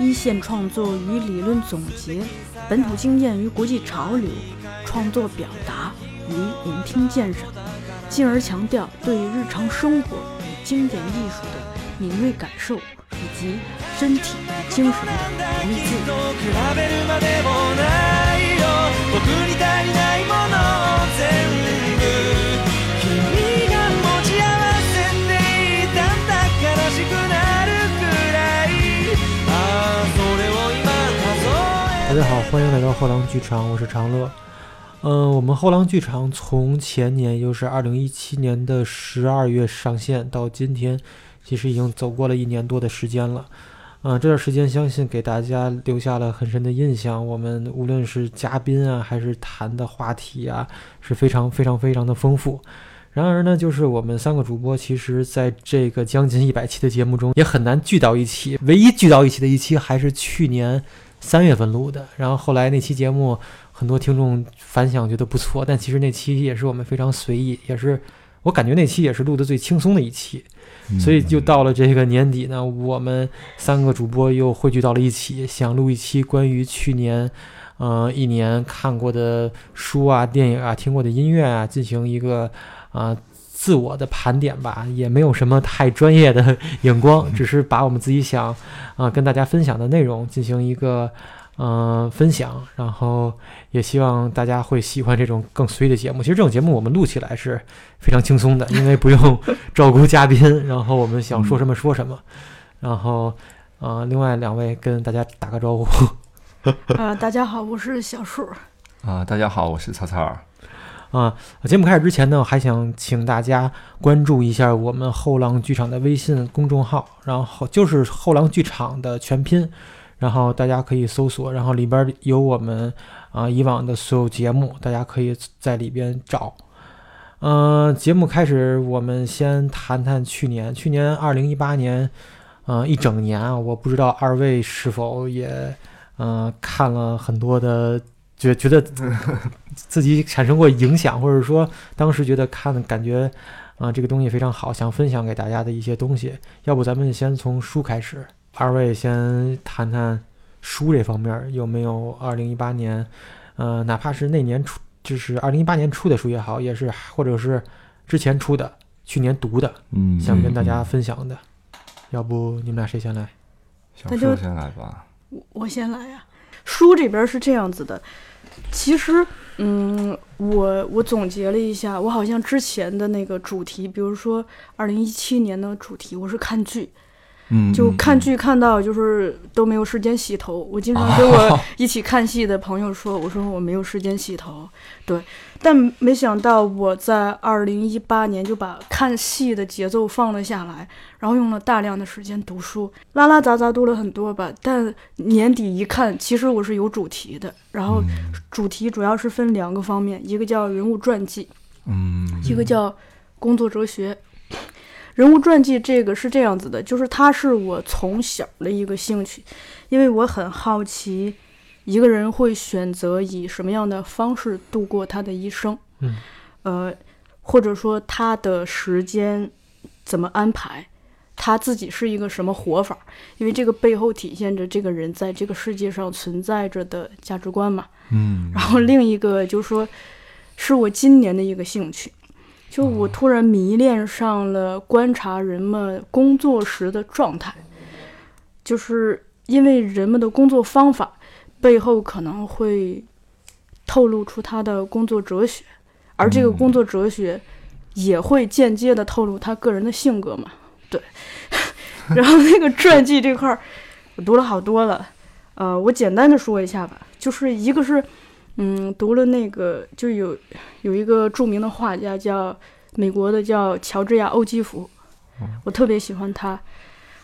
一线创作与理论总结，本土经验与国际潮流，创作表达与聆听鉴赏，进而强调对日常生活与经典艺术的敏锐感受，以及身体与精神的独立自大大家好，欢迎来到后浪剧场，我是长乐。嗯，我们后浪剧场从前年，又是二零一七年的十二月上线到今天，其实已经走过了一年多的时间了。嗯，这段时间相信给大家留下了很深的印象。我们无论是嘉宾啊，还是谈的话题啊，是非常非常非常的丰富。然而呢，就是我们三个主播，其实在这个将近一百期的节目中，也很难聚到一起。唯一聚到一起的一期，还是去年。三月份录的，然后后来那期节目很多听众反响觉得不错，但其实那期也是我们非常随意，也是我感觉那期也是录的最轻松的一期，所以就到了这个年底呢，我们三个主播又汇聚到了一起，想录一期关于去年，嗯，一年看过的书啊、电影啊、听过的音乐啊，进行一个啊。自我的盘点吧，也没有什么太专业的眼 光，只是把我们自己想啊跟大家分享的内容进行一个嗯分享，然后也希望大家会喜欢这种更随意的节目。其实这种节目我们录起来是非常轻松的，因为不用照顾嘉宾，然后我们想说什么说什么。然后啊，另外两位跟大家打个招呼。啊，大家好，我是小树。啊，大家好，我是曹操。啊，节目开始之前呢，我还想请大家关注一下我们后浪剧场的微信公众号，然后就是后浪剧场的全拼，然后大家可以搜索，然后里边有我们啊以往的所有节目，大家可以在里边找。嗯，节目开始，我们先谈谈去年，去年二零一八年，嗯，一整年啊，我不知道二位是否也嗯看了很多的。觉觉得自己产生过影响，或者说当时觉得看的感觉啊，这个东西非常好，想分享给大家的一些东西。要不咱们先从书开始，二位先谈谈书这方面有没有二零一八年，呃，哪怕是那年出，就是二零一八年出的书也好，也是或者是之前出的，去年读的，嗯，想跟大家分享的。要不你们俩谁先来？小树先来吧。我我先来呀。书这边是这样子的。其实，嗯，我我总结了一下，我好像之前的那个主题，比如说二零一七年的主题，我是看剧。就看剧看到就是都没有时间洗头，我经常跟我 一起看戏的朋友说，我说我没有时间洗头，对，但没想到我在二零一八年就把看戏的节奏放了下来，然后用了大量的时间读书，拉拉杂杂读了很多吧，但年底一看，其实我是有主题的，然后主题主要是分两个方面，一个叫人物传记，嗯，一个叫工作哲学。人物传记这个是这样子的，就是它是我从小的一个兴趣，因为我很好奇一个人会选择以什么样的方式度过他的一生，嗯，呃，或者说他的时间怎么安排，他自己是一个什么活法，因为这个背后体现着这个人在这个世界上存在着的价值观嘛，嗯，然后另一个就是说，是我今年的一个兴趣。就我突然迷恋上了观察人们工作时的状态，就是因为人们的工作方法背后可能会透露出他的工作哲学，而这个工作哲学也会间接的透露他个人的性格嘛。对，然后那个传记这块儿我读了好多了，呃，我简单的说一下吧，就是一个是。嗯，读了那个就有有一个著名的画家叫美国的叫乔治亚·欧基弗，我特别喜欢他。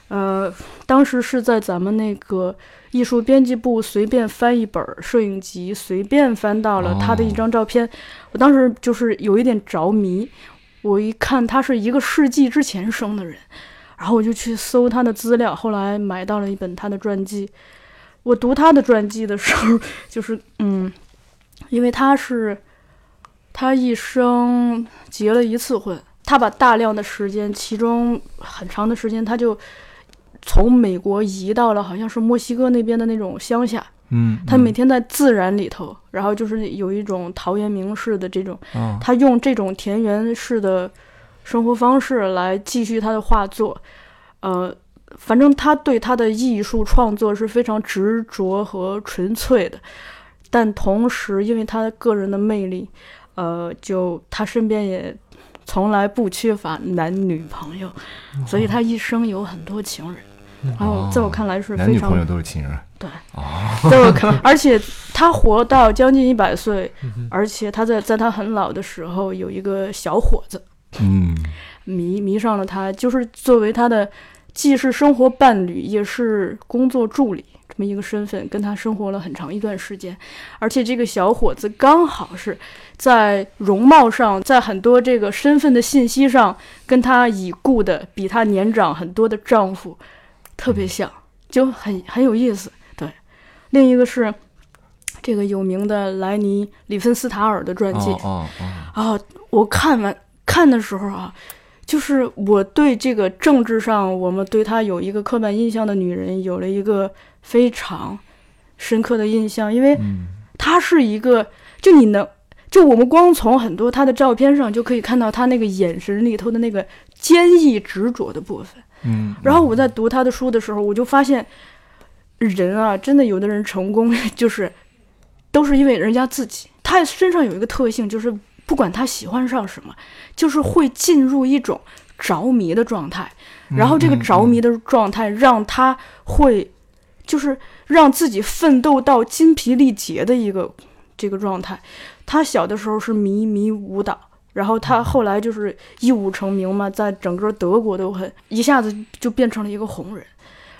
呃，当时是在咱们那个艺术编辑部随便翻一本摄影集，随便翻到了他的一张照片，我当时就是有一点着迷。我一看他是一个世纪之前生的人，然后我就去搜他的资料，后来买到了一本他的传记。我读他的传记的时候，就是嗯，因为他是他一生结了一次婚，他把大量的时间，其中很长的时间，他就。从美国移到了好像是墨西哥那边的那种乡下，嗯，他每天在自然里头，然后就是有一种陶渊明式的这种，他用这种田园式的生活方式来继续他的画作，呃，反正他对他的艺术创作是非常执着和纯粹的，但同时因为他个人的魅力，呃，就他身边也从来不缺乏男女朋友，所以他一生有很多情人。然后在我看来是非常，男女朋友都是情人。对，在我看，而且他活到将近一百岁，而且他在在他很老的时候有一个小伙子，嗯，迷迷上了他，就是作为他的既是生活伴侣，也是工作助理这么一个身份，跟他生活了很长一段时间。而且这个小伙子刚好是在容貌上，在很多这个身份的信息上，跟他已故的比他年长很多的丈夫。特别像，就很很有意思。对，另一个是这个有名的莱尼·里芬斯塔尔的传记。哦啊，我看完看的时候啊，就是我对这个政治上我们对她有一个刻板印象的女人有了一个非常深刻的印象，因为他是一个，就你能，就我们光从很多他的照片上就可以看到他那个眼神里头的那个坚毅执着的部分。嗯，然后我在读他的书的时候，我就发现，人啊，真的有的人成功 就是，都是因为人家自己。他身上有一个特性，就是不管他喜欢上什么，就是会进入一种着迷的状态。然后这个着迷的状态让他会，就是让自己奋斗到筋疲力竭的一个这个状态。他小的时候是迷迷舞蹈。然后他后来就是一舞成名嘛，在整个德国都很一下子就变成了一个红人。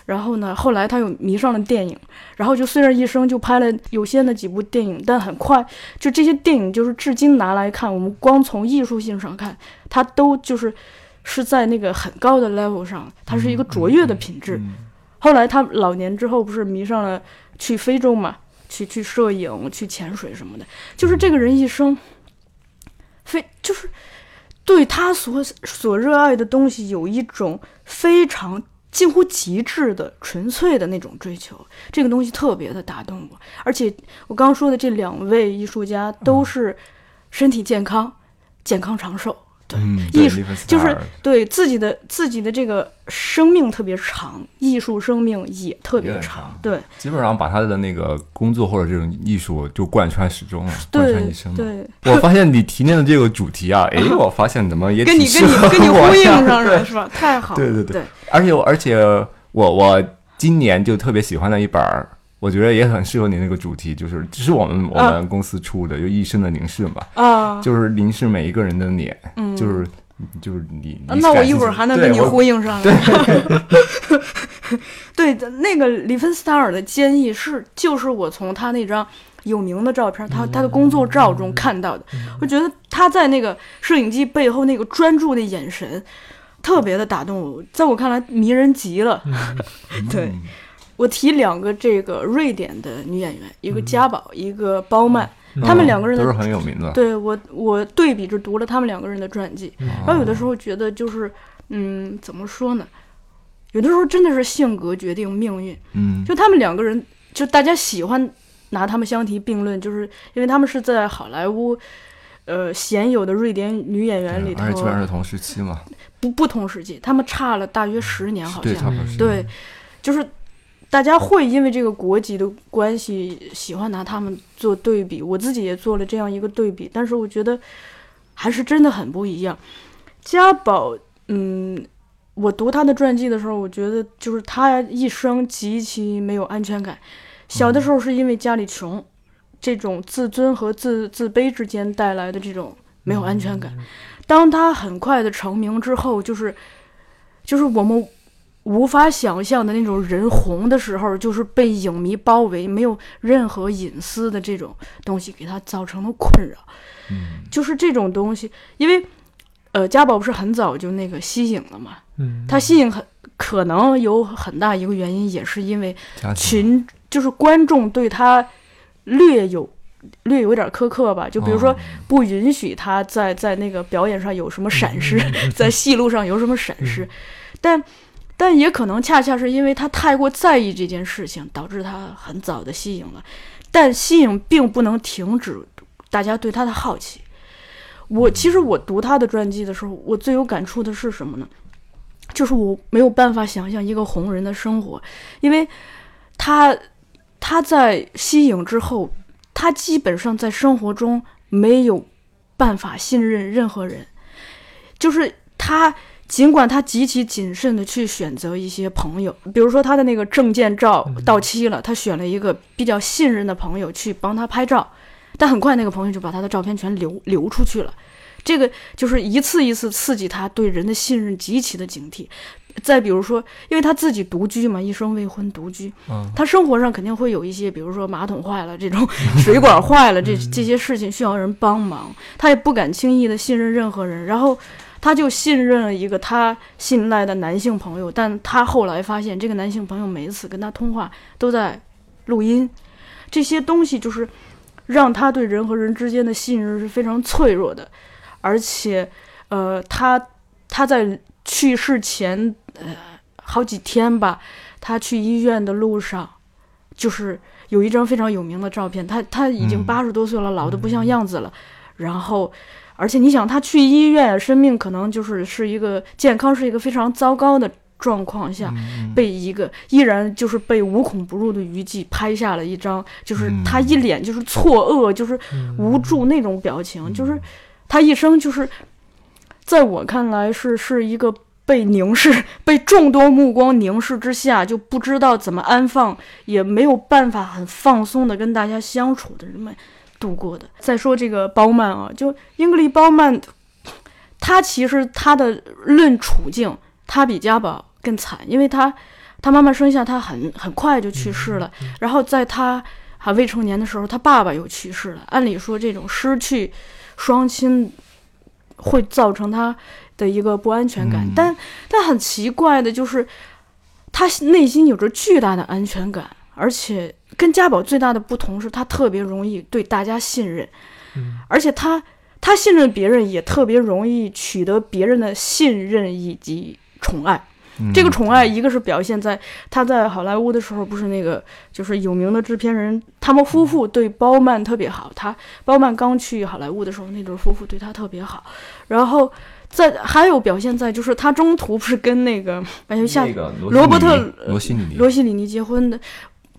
然后呢，后来他又迷上了电影，然后就虽然一生就拍了有限的几部电影，但很快就这些电影就是至今拿来看，我们光从艺术性上看，他都就是是在那个很高的 level 上，它是一个卓越的品质。后来他老年之后不是迷上了去非洲嘛，去去摄影、去潜水什么的，就是这个人一生。非就是对他所所热爱的东西有一种非常近乎极致的纯粹的那种追求，这个东西特别的打动我。而且我刚说的这两位艺术家都是身体健康、健康长寿。对，艺术就是对自己的自己的这个生命特别长，艺术生命也特别长。对，基本上把他的那个工作或者这种艺术就贯穿始终了，贯穿一生。对，我发现你提炼的这个主题啊，哎，我发现怎么也跟你跟你跟你呼应上 了，是吧？太好。对对对，而且而且我我今年就特别喜欢的一本儿。我觉得也很适合你那个主题，就是这是我们我们公司出的，就一生的凝视嘛，啊，就是凝视每一个人的脸，嗯，就是就是你，那我一会儿还能跟你呼应上，对，那个里芬斯塔尔的坚毅是就是我从他那张有名的照片，他他的工作照中看到的，我觉得他在那个摄影机背后那个专注的眼神，特别的打动我，在我看来迷人极了，对。我提两个这个瑞典的女演员，一个嘉宝，一个包曼，他们两个人都是很有名的。对我，我对比着读了他们两个人的传记，然后有的时候觉得就是，嗯，怎么说呢？有的时候真的是性格决定命运。嗯，就他们两个人，就大家喜欢拿他们相提并论，就是因为他们是在好莱坞，呃，鲜有的瑞典女演员里头，而且基本上是同时期嘛。不不同时期，他们差了大约十年，好像对，就是。大家会因为这个国籍的关系喜欢拿他们做对比，我自己也做了这样一个对比，但是我觉得还是真的很不一样。家宝，嗯，我读他的传记的时候，我觉得就是他一生极其没有安全感。小的时候是因为家里穷，这种自尊和自自卑之间带来的这种没有安全感。当他很快的成名之后，就是就是我们。无法想象的那种人红的时候，就是被影迷包围，没有任何隐私的这种东西，给他造成了困扰。嗯。就是这种东西，因为呃，家宝不是很早就那个吸影了嘛，嗯，他吸影很可能有很大一个原因，也是因为群就是观众对他略有略有点苛刻吧，就比如说哦。不允许他在在那个表演上有什么闪失，在戏路上有什么闪失，但但也可能恰恰是因为他太过在意这件事情，导致他很早的吸影了。但吸影并不能停止大家对他的好奇。我其实我读他的传记的时候，我最有感触的是什么呢？就是我没有办法想象一个红人的生活，因为他他在吸影之后，他基本上在生活中没有办法信任任何人，就是他。尽管他极其谨慎的去选择一些朋友，比如说他的那个证件照到期了，他选了一个比较信任的朋友去帮他拍照，但很快那个朋友就把他的照片全流流出去了。这个就是一次一次刺激他对人的信任极其的警惕。再比如说，因为他自己独居嘛，一生未婚独居，嗯他生活上肯定会有一些，比如说马桶坏了这种，水管坏了这这些事情需要人帮忙，他也不敢轻易的信任任何人。然后他就信任了一个他信赖的男性朋友，但他后来发现这个男性朋友每一次跟他通话都在录音，这些东西就是让他对人和人之间的信任是非常脆弱的，而且，呃，他他在去世前呃好几天吧，他去医院的路上，就是有一张非常有名的照片，他他已经嗯。八十多岁了，老的不像样子了，然后。而且你想，他去医院，生命可能就是是一个健康是一个非常糟糕的状况下，嗯被一个依然就是被无孔不入的娱记拍下了一张，就是他一脸就是错愕，就是无助那种表情，就是他一生就是，在我看来是是一个被凝视、被众多目光凝视之下，就不知道怎么安放，也没有办法很放松的跟大家相处的人们度过的。再说这个包曼啊，就英格丽包曼，他其实他的论处境，他比家宝更惨，因为他他妈妈生下他很很快就去世了，然后在他还未成年的时候，他爸爸又去世了。按理说，这种失去双亲会造成他的一个不安全感，嗯但但很奇怪的就是，他内心有着巨大的安全感，而且跟家宝最大的不同是他特别容易对大家信任，嗯而且他他信任别人也特别容易取得别人的信任以及宠爱。嗯这个宠爱，一个是表现在他在好莱坞的时候，不是那个就是有名的制片人，他们夫妇对包曼特别好。他包曼刚去好莱坞的时候，那对夫妇对他特别好。然后在还有表现在就是他中途不是跟那个哎呦下那个罗伯特罗西里尼罗西里尼结婚的，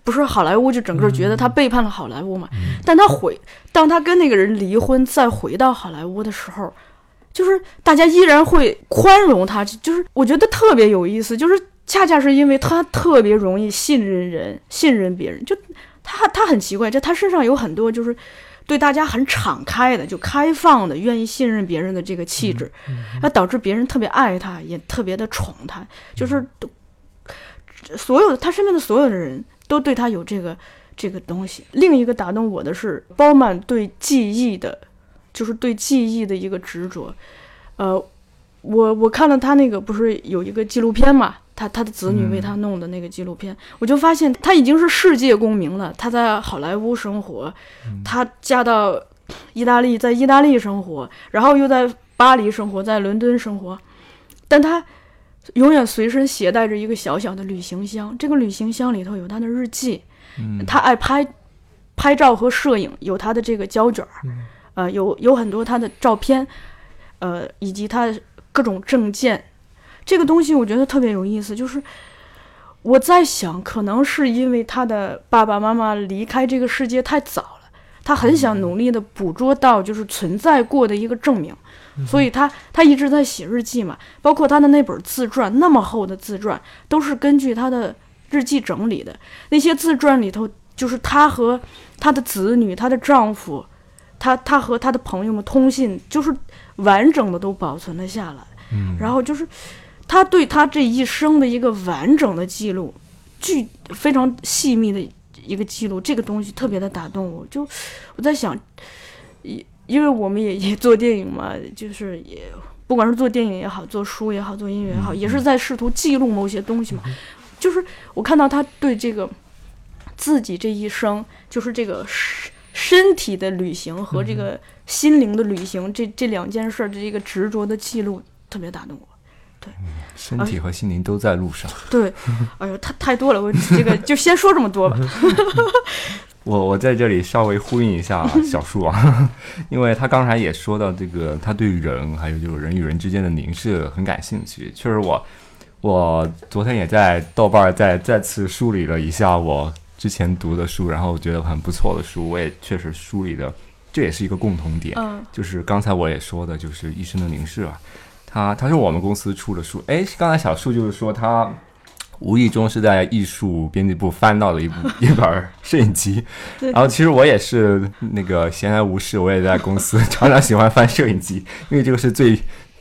不是好莱坞就整个觉得他背叛了好莱坞嘛？嗯。但他回当他跟那个人离婚，再回到好莱坞的时候，就是大家依然会宽容他，就是我觉得特别有意思，就是恰恰是因为他特别容易信任人、信任别人，就他他很奇怪，就他身上有很多就是对大家很敞开的、就开放的、愿意信任别人的这个气质，那导致别人特别爱他，也特别的宠他，就是都所有的他身边的所有的人都对他有这个这个东西。另一个打动我的是包曼对记忆的，就是对记忆的一个执着。呃，我我看了他那个不是有一个纪录片嘛，他他的子女为他弄的那个纪录片，我就发现他已经是世界公民了。他在好莱坞生活，他嫁到意大利，在意大利生活，然后又在巴黎生活，在伦敦生活，但他永远随身携带着一个小小的旅行箱，这个旅行箱里头有他的日记，嗯。他爱拍拍照和摄影，有他的这个胶卷儿，呃，有有很多他的照片，呃，以及他各种证件。这个东西我觉得特别有意思，就是我在想，可能是因为他的爸爸妈妈离开这个世界太早了，他很想努力的捕捉到就是存在过的一个证明，所以他他一直在写日记嘛，包括他的那本自传，那么厚的自传，都是根据他的日记整理的。那些自传里头，就是她和她的子女、她的丈夫，她她和她的朋友们通信，就是完整的都保存了下来。嗯然后就是他对他这一生的一个完整的记录，具非常细密的一个记录，这个东西特别的打动我。就我在想，因因为我们也 也做电影嘛，就是也不管是做电影也好，做书也好，做音乐也好，也是在试图记录某些东西嘛。就是我看到他对这个自己这一生，就是这个身身体的旅行和这个心灵的旅行，这这两件事儿的这个执着的记录，特别打动我。对身体和心灵都在路上。对，哎呦，太太多了，我这个就先说这么多吧。我我在这里稍微呼应一下 小树啊，因为他刚才也说到这个，他对人还有就是人与人之间的凝视很感兴趣。确实我，我昨天也在豆瓣再再次梳理了一下我之前读的书，然后觉得很不错的书，我也确实梳理的，这也是一个共同点，嗯就是刚才我也说的，就是医生的凝视啊，他他是我们公司出的书，哎，刚才小树就是说他。无意中是在艺术编辑部翻到了一部 一本摄影集，然后其实我也是那个闲来无事，我也在公司 常常喜欢翻摄影集，因为这个是最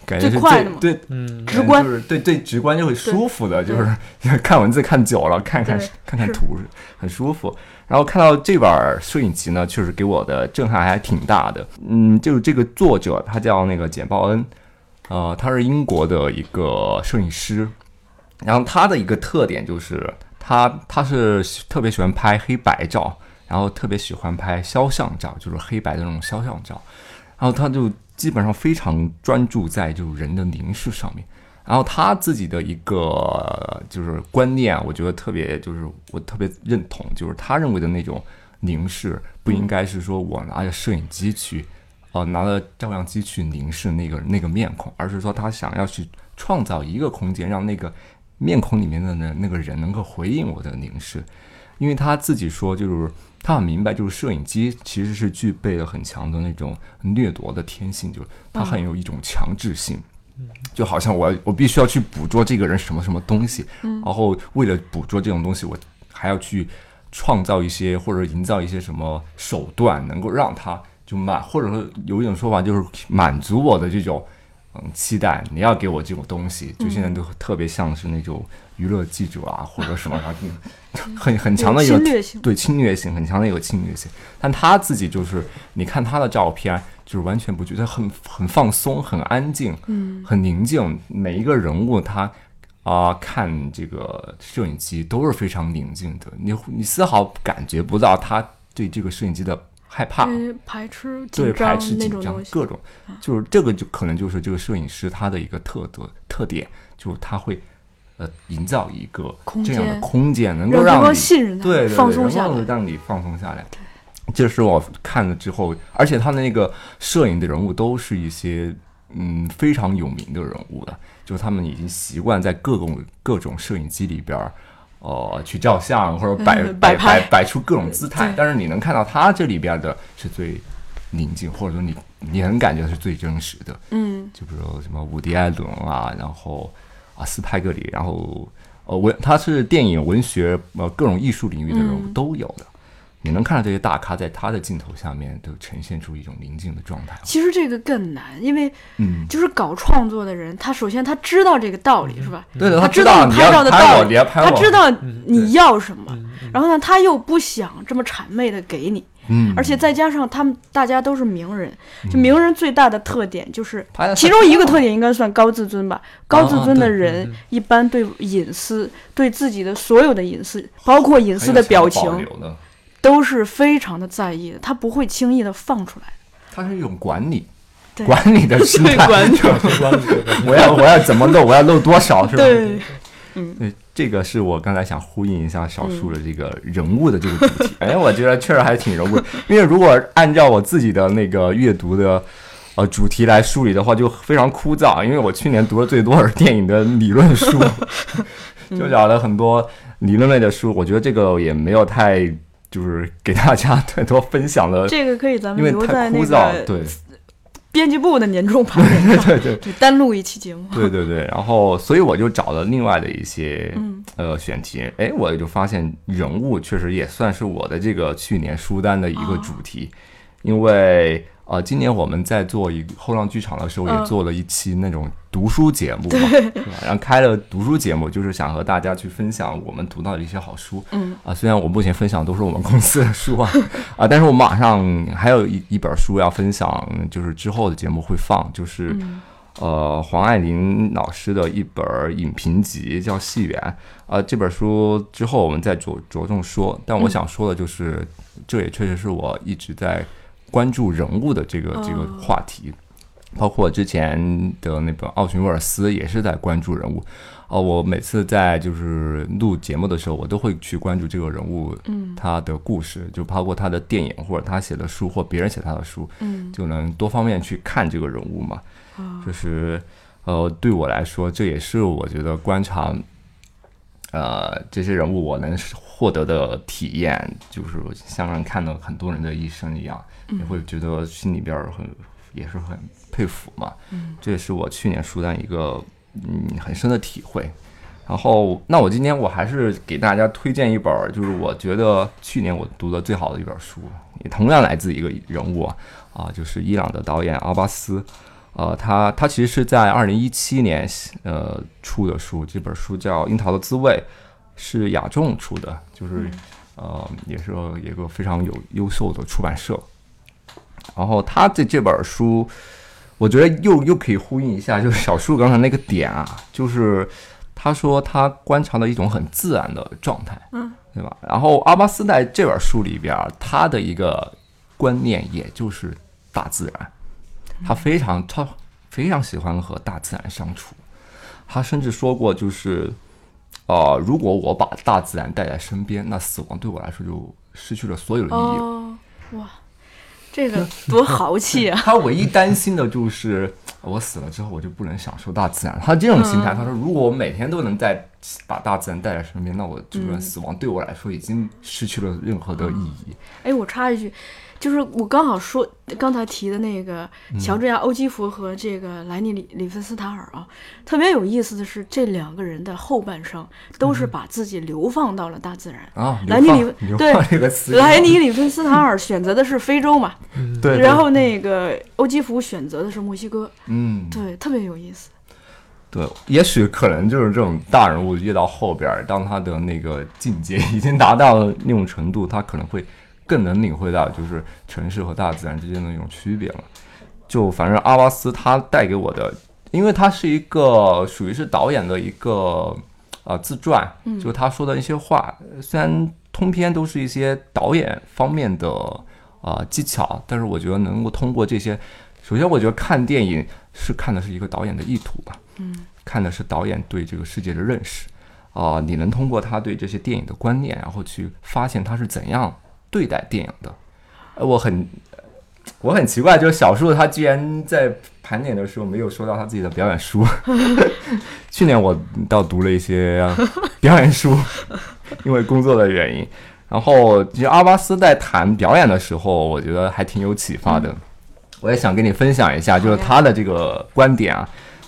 感觉是最快的对嗯，直观就是对对直观就会舒服的，就是 看文字看久了，看看看看图很舒服。然后看到这本摄影集呢，确实给我的震撼还挺大的。嗯，就是这个作者他叫那个简鲍恩，呃，他是英国的一个摄影师，然后他的一个特点就是他他是特别喜欢拍黑白照，然后特别喜欢拍肖像照，就是黑白的那种肖像照，然后他就基本上非常专注在就是人的凝视上面。然后他自己的一个就是观念，我觉得特别就是我特别认同，就是他认为的那种凝视不应该是说我拿着摄影机去，呃，拿着照相机去凝视那个那个面孔，而是说他想要去创造一个空间，让那个面孔里面的那那个人能够回应我的凝视，因为他自己说就是。他很明白，就是摄影机其实是具备了很强的那种掠夺的天性，就是它很有一种强制性，就好像我我必须要去捕捉这个人什么什么东西，然后为了捕捉这种东西，我还要去创造一些或者营造一些什么手段，能够让他就满，或者说有一种说法就是满足我的这种嗯期待。你要给我这种东西，就现在都特别像是那种娱乐记者啊，或者什么啥，很很强的一个对侵略性 很强的一个侵略性。但他自己就是，你看他的照片，就是完全不觉得很很放松，很安静，嗯，很宁静。每一个人物他啊、看这个摄影机都是非常宁静的，你你丝毫感觉不到他对这个摄影机的害怕。呃排斥对，排斥、紧张各种，就是这个就可能就是这个摄影师他的一个特德特点，就是他会呃营造一个这样的空间，能够让你信任他，对对对放松下来。让你放松下来。这是我看了之后，而且他的那个摄影的人物都是一些嗯非常有名的人物了，就是他们已经习惯在各种各种摄影机里边儿。呃，去照相或者摆嗯 摆摆拍摆摆出各种姿态，但是你能看到他这里边的是最宁静，或者说你你能感觉是最真实的。嗯，就比如什么伍迪·艾伦啊，然后啊斯派格里，然后呃文他是电影、文学呃各种艺术领域的人物嗯都有的。你能看到这些大咖在他的镜头下面都呈现出一种宁静的状态。其实这个更难，因为嗯，就是搞创作的人，他首先他知道这个道理是吧？对的，他知道你拍照的道理他知道嗯你要什么，然后呢，他又不想这么谄媚的给你，嗯，而且再加上他们大家都是名人，就名人最大的特点就是，其中一个特点应该算高自尊吧。高自尊的人嗯一般对隐私、对自己的所有的隐私，包括隐私的表情，都是非常的在意的，他不会轻易的放出来。它是一种管理管理的心态，管理我要我要怎么漏，我要漏多少，是吧？对，对，这个是我刚才想呼应一下小树的这个人物的这个主题。哎，我觉得确实还挺人物的，因为如果按照我自己的那个阅读的呃主题来梳理的话，就非常枯燥。因为我去年读的最多是电影的理论书，就找了很多理论类的书。我觉得这个也没有太就是给大家太多分享了，这个可以咱们留在那。个对。编辑部的年终盘点上，对单录一期节目。对对对，然后所以我就找了另外的一些嗯。呃选题，哎，我就发现人物确实也算是我的这个去年书单的一个主题，因为呃，今年我们在做一后浪剧场的时候，也嗯做了一期那种读书节目嘛，对吧？然后开了读书节目，就是想和大家去分享我们读到的一些好书。嗯啊，虽然我目前分享都是我们公司的书啊，啊，但是我马上还有一一本书要分享，就是之后的节目会放，就是、嗯呃黄爱玲老师的一本影评集，叫《戏园》。啊，这本书之后我们再着着重说，但我嗯想说的就是，这也确实是我一直在关注人物的这个这个哦话题。包括之前的那本奥寻威尔斯也是在关注人物，哦，我每次在就是录节目的时候，我都会去关注这个人物，嗯他的故事，就包括他的电影或者他写的书或别人写他的书，嗯就能多方面去看这个人物嘛。啊就是呃，对我来说，这也是我觉得观察呃这些人物我能获得的体验，就是像人看到很多人的一生一样，也会觉得心里边儿很也是很佩服嘛。嗯这也是我去年书单一个嗯很深的体会。然后，那我今天我还是给大家推荐一本儿，就是我觉得去年我读的最好的一本书，也同样来自一个人物啊，啊，就是伊朗的导演阿巴斯。呃，他他其实是在二零一七年呃出的书，这本书叫《樱桃的滋味》，是雅众出的，就是呃也是一个非常有优秀的出版社。然后他这这本书，我觉得又又可以呼应一下，就是小树刚才那个点啊，就是他说他观察了一种很自然的状态，嗯，对吧？然后阿巴斯在这本书里边，他的一个观念也就是大自然，他非常他非常喜欢和大自然相处，他甚至说过就是。呃，如果我把大自然带在身边，那死亡对我来说就失去了所有的意义。哦哇，这个多豪气啊！他唯一担心的就是我死了之后我就不能享受大自然。他这种心态，他说如果我每天都能在把大自然带在身边，那我这个死亡对我来说已经失去了任何的意义。哎，我插一句，就是我刚好说刚才提的那个嗯乔治亚·欧基弗和这个莱尼里里芬斯塔尔啊，特别有意思的是，这两个人的后半生都是把自己流放到了大自然。啊，莱尼里对这个词，莱尼 里芬斯塔尔选择的是非洲嘛，对，对然后那个欧基弗选择的是墨西哥，嗯，对，特别有意思。对，也许可能就是这种大人物越到后边儿，当他的那个境界已经达到了那种程度，他可能会更能领会到就是城市和大自然之间的那种区别了。就反正阿巴斯他带给我的，因为他是一个属于是导演的一个呃自传，就是他说的一些话，虽然通篇都是一些导演方面的啊、呃技巧，但是我觉得能够通过这些，首先我觉得看电影是看的是一个导演的意图吧。嗯看的是导演对这个世界的认识，啊、你能通过他对这些电影的观念，然后去发现他是怎样对待电影的。呃，我很我很奇怪，就是小树他居然在盘点的时候没有说到他自己的表演书。去年我倒读了一些表演书，因为工作的原因。然后，其实阿巴斯在谈表演的时候，我觉得还挺有启发的。我也想跟你分享一下，就是他的这个观点啊，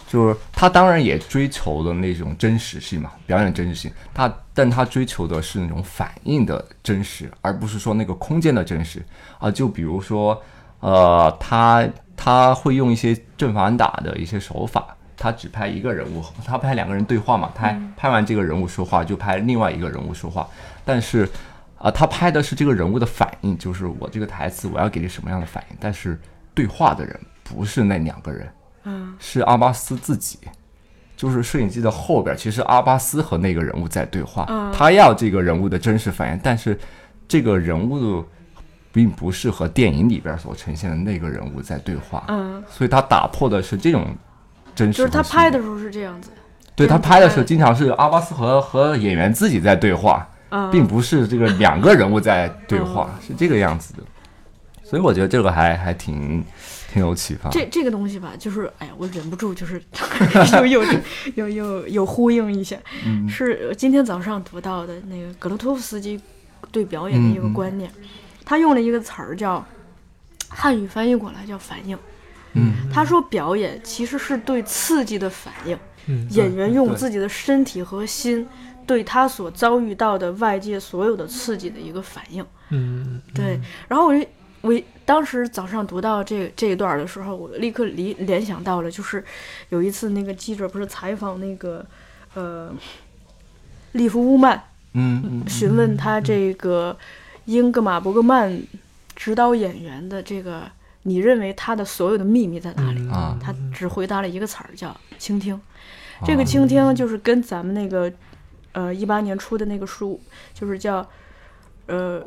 就是他当然也追求的那种真实性嘛，表演真实性。他但他追求的是那种反应的真实，而不是说那个空间的真实啊。就比如说，呃，他他会用一些正反打的一些手法，他只拍一个人物，他拍两个人对话嘛，他拍完这个人物说话就拍另外一个人物说话，但是。啊，他拍的是这个人物的反应，就是我这个台词我要给你什么样的反应，但是对话的人不是那两个人，嗯，是阿巴斯自己，就是摄影机的后边，其实阿巴斯和那个人物在对话，嗯他要这个人物的真实反应，但是这个人物并不是和电影里边所呈现的那个人物在对话，嗯，所以他打破的是这种真实，就是他拍的，时候是这样子，对他拍的时候经常是阿巴斯和和演员自己在对话，嗯，并不是这个两个人物在对话，是这个样子的。所以我觉得这个还还挺挺有启发。这这个东西吧，就是哎呀，我忍不住就是 又又又又又呼应一下，嗯是今天早上读到的那个格罗托夫斯基对表演的一个观念，他用了一个词儿叫汉语翻译过来叫反应。嗯他说表演其实是对刺激的反应，嗯，演员用自己的身体和心对他所遭遇到的外界所有的刺激的一个反应。嗯，对，然后我就我当时早上读到这这一段的时候，我立刻联联想到了，就是有一次那个记者不是采访那个呃利弗乌曼，嗯嗯询问他这个英格玛伯格曼指导演员的这个，你认为他的所有的秘密在哪里？他只回答了一个词儿，叫倾听。这个倾听就是跟咱们那个呃一八年出的那个书，就是叫呃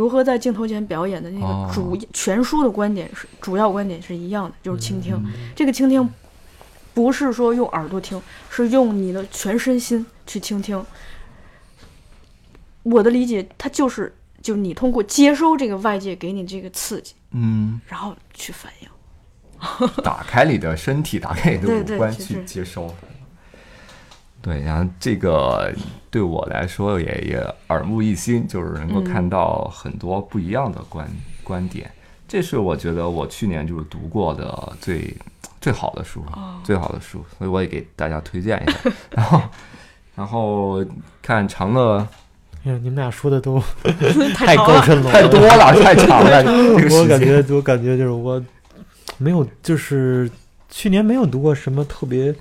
如何在镜头前表演的那哦个主、全书的观点是主要观点是一样的，就是倾听。嗯这个倾听不是说用耳朵听，是用你的全身心去倾听。我的理解，它就是就你通过接收这个外界给你这个刺激，嗯，然后去反应。打开你的身体，打开你的五官去接收。对，然后这个对我来说也也耳目一新，就是能够嗯看到很多不一样的观、观点。这是我觉得我去年就是读过的最最好的书，哦最好的书，所以我也给大家推荐一下。然后，然后看长乐哎呀，你们俩说的都 太高深了，太多了，太长了，我感。觉，我感觉就是我没有，就是去年没有读过什么特别，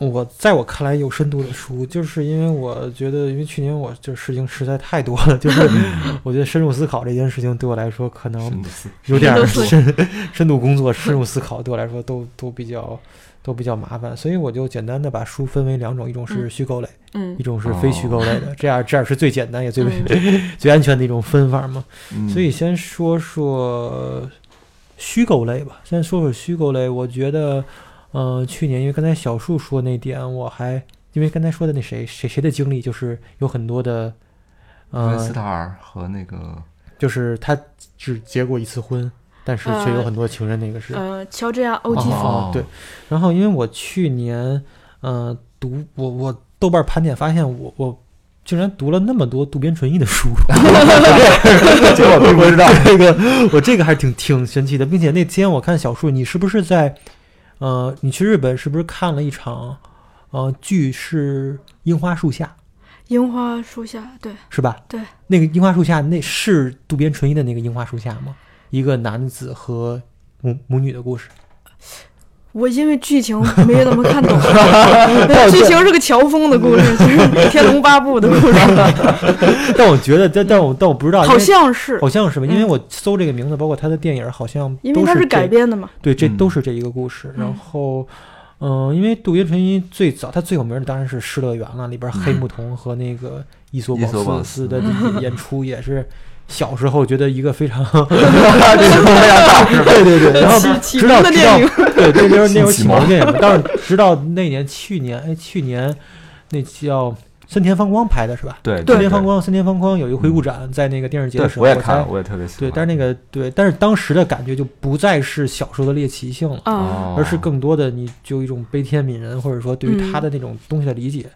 我在我看来有深度的书，就是因为我觉得，因为去年我这事情实在太多了，就是 我觉得深入思考这件事情对我来说可能有点儿深深深度工作、深入思考对我来说都都比较都比较麻烦，所以我就简单的把书分为两种，一种是嗯。虚构类，嗯。一种是非虚构类的，这样这样是最简单也最、嗯。最安全的一种分法嘛。嗯。所以先说说虚构类吧，先说说虚构类。我觉得，呃，去年因为刚才小树说那点，我还因为刚才说的那谁谁谁的经历，就是有很多的，呃斯呃，塔尔和那个就是他只结过一次婚，但是却有呃很多情人，那个是。呃，乔治亚·欧基哦弗，哦，对。然后因为我去年，呃，读我我豆瓣盘点发现我我竟然读了那么多渡边淳一的书，这个我并不知道。这个我这个还挺挺神奇的，并且那天我看小树，你是不是在呃，你去日本是不是看了一场呃剧是樱花树下樱花树下，对，是吧？对，那个樱花树下那是渡边淳一的那个樱花树下吗？一个男子和母母女的故事。我因为剧情没怎么看懂，剧情是个乔峰的故事，就是《天龙八部》的故事，但我觉得，但但我但我不知道，好像是，好像是吧？因为嗯。我搜这个名字，包括他的电影，好像因为它是都是这改编的嘛。对，这嗯。都是这一个故事。然嗯后，嗯、因为渡边淳一最早他最有名的当然是《失乐园》了，里边黑嗯木瞳和那个伊索保斯的演出也是小时候觉得一个非常这是非常大，对对对，然后直到直到对对，那时候那时候启启蒙蒙电影，但是直到那年去年哎去年那叫森田芳光拍的是吧？对森田芳光森田芳光有一个回顾展，在那个电视节的时候我也看了，我也特别喜欢。对，但是那个对，但是当时的感觉就不再是小时候的猎奇性了。而是更多的你就一种悲天悯人，或者说对于他的那种东西的理解。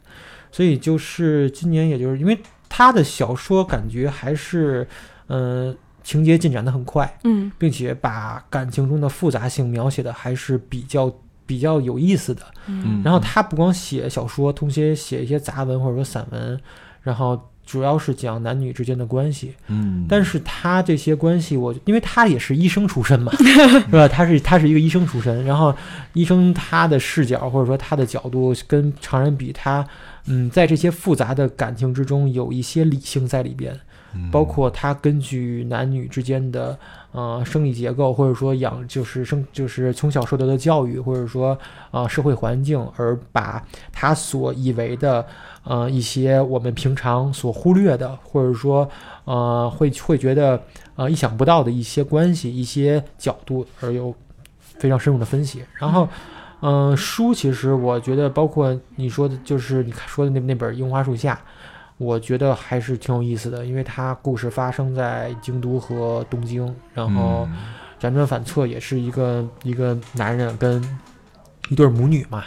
所以就是今年，也就是因为他的小说感觉还是，呃，情节进展的很快，嗯并且把感情中的复杂性描写的还是比较比较有意思的。嗯然后他不光写小说，同时也写一些杂文或者说散文，然后主要是讲男女之间的关系。嗯，但是他这些关系我，因为他也是医生出身嘛，是吧？他是他是一个医生出身，然后医生他的视角或者说他的角度跟常人比，他嗯，在这些复杂的感情之中有一些理性在里边，嗯包括他根据男女之间的呃生理结构，或者说养就是生就是从小受到的教育，或者说呃社会环境，而把他所以为的呃一些我们平常所忽略的，或者说呃会会觉得呃意想不到的一些关系、一些角度，而有非常深入的分析。然后，嗯、书其实我觉得，包括你说的，就是你看说的那那本《樱花树下》，我觉得还是挺有意思的，因为它故事发生在京都和东京，然后嗯。辗转反侧，也是一个一个男人跟一对母女嘛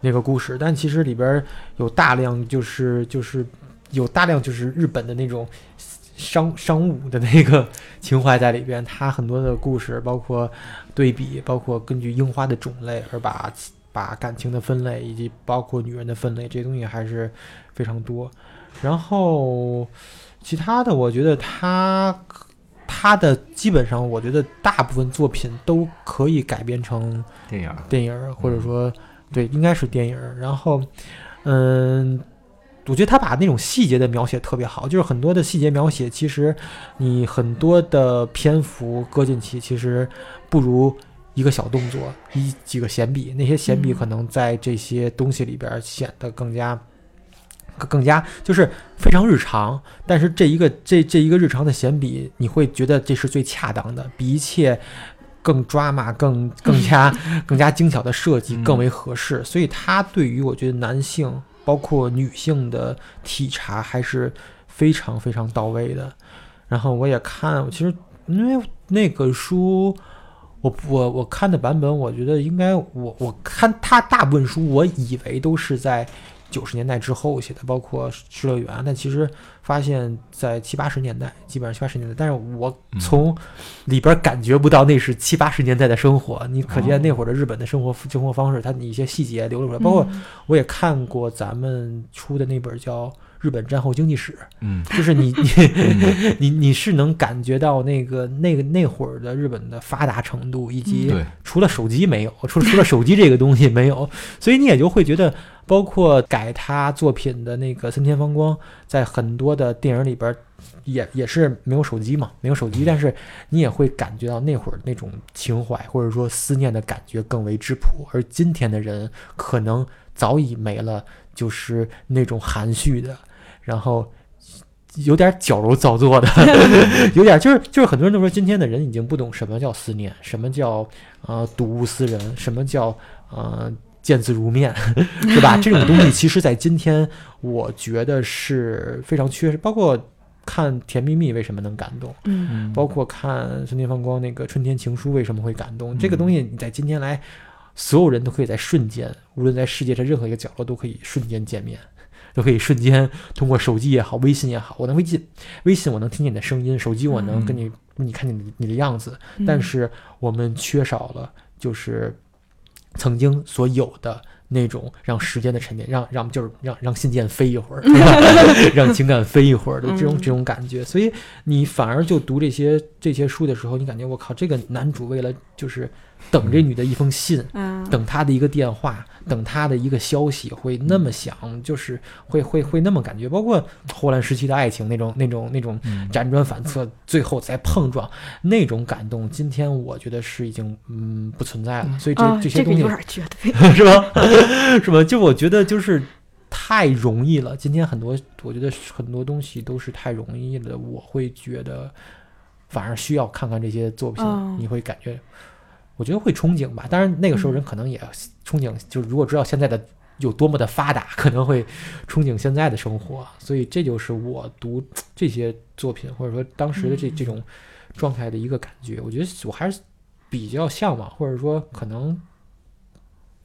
那个故事，但其实里边儿有大量就是就是有大量就是日本的那种商商务的那个 情怀在里边，它很多的故事包括对比，包括根据樱花的种类而把把感情的分类以及包括女人的分类，这些东西还是非常多。然后其他的，我觉得他他的基本上，我觉得大部分作品都可以改编成电影儿，电影儿，或者说对，应该是电影儿。然后，嗯，我觉得他把那种细节的描写特别好，就是很多的细节描写，其实你很多的篇幅搁进去，其实不如一个小动作，一几个闲笔，那些闲笔嗯可能在这些东西里边儿显得更加。更更加就是非常日常，但是这一个这这一个日常的闲笔，你会觉得这是最恰当的，比一切更抓马、更更加 更加精巧的设计嗯更为合适。所以他对于我觉得男性包括女性的体察还是非常非常到位的。然后我也看，其实因为那个书。我我我看的版本，我觉得应该我我看他大部分书，我以为都是在九十年代之后写的，包括《失乐园》，但其实发现，在七八十年代，基本上七八十年代，但是我从里边感觉不到那是七八十年代的生活，你可见那会儿的日本的生活生活方式，它的一些细节流露出来。包括嗯我也看过咱们出的那本叫《日本战后经济史》，嗯。就是你 你 你你是能感觉到那个那个那会儿的日本的发达程度，以及，除了手机没有，除了除了手机这个东西没有，所以你也就会觉得，包括改他作品的那个森田芳光，在很多的电影里边儿也也是没有手机嘛，没有手机，但是你也会感觉到那会儿那种情怀或者说思念的感觉更为质朴，而今天的人可能早已没了，就是那种含蓄的，然后。有点矫揉造作的，有点就是就是很多人都说今天的人已经不懂什么叫思念，什么叫呃睹物思人，什么叫呃见字如面，对吧？这种东西其实在今天我觉得是非常缺失，包括看《甜蜜蜜》为什么能感动，嗯包括看孙天放光那个《春天情书》为什么会感动，这个东西你在今天来，所有人都可以在瞬间，无论在世界的任何一个角落都可以瞬间见面。都可以瞬间通过手机也好，微信也好，我能微信，微信我能听见你的声音，手机我能跟你，你看见你你的样子，但是我们缺少了就是曾经所有的那种让时间的沉淀，让让就是让让信件飞一会儿，让情感飞一会儿的这种嗯这种感觉。所以你反而就读这些这些书的时候，你感觉我靠，这个男主为了就是等这女的一封信，嗯，等她的一个电话，等她的一个消息，会那么想，就是会会会那么感觉。包括霍乱时期的爱情那种那种那种嗯辗转反侧，最后再碰撞那种感动，今天我觉得是已经嗯不存在了。所以这、啊，这些东西有点绝对。是吧？是吧？就我觉得就是太容易了。今天很多，我觉得很多东西都是太容易了。我会觉得，反而需要看看这些作品，哦你会感觉，我觉得会憧憬吧。当然，那个时候人可能也憧憬，就是如果知道现在的有多么的发达，可能会憧憬现在的生活。所以这就是我读这些作品，或者说当时的这这种状态的一个感觉。我觉得我还是比较向往，或者说可能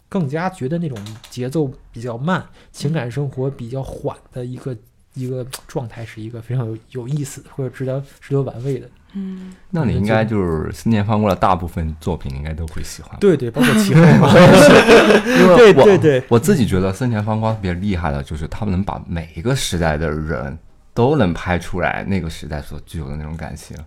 更加觉得那种节奏比较慢、情感生活比较缓的一个一个状态，是一个非常有有意思或者值得值得玩味的。嗯，那你应该就是思念方过的大部分作品，应该都会喜欢。对对，包括七号嘛，因为对我对对我自己觉得森田芳光特别厉害的，就是他们能把每一个时代的人都能拍出来那个时代所具有的那种感情。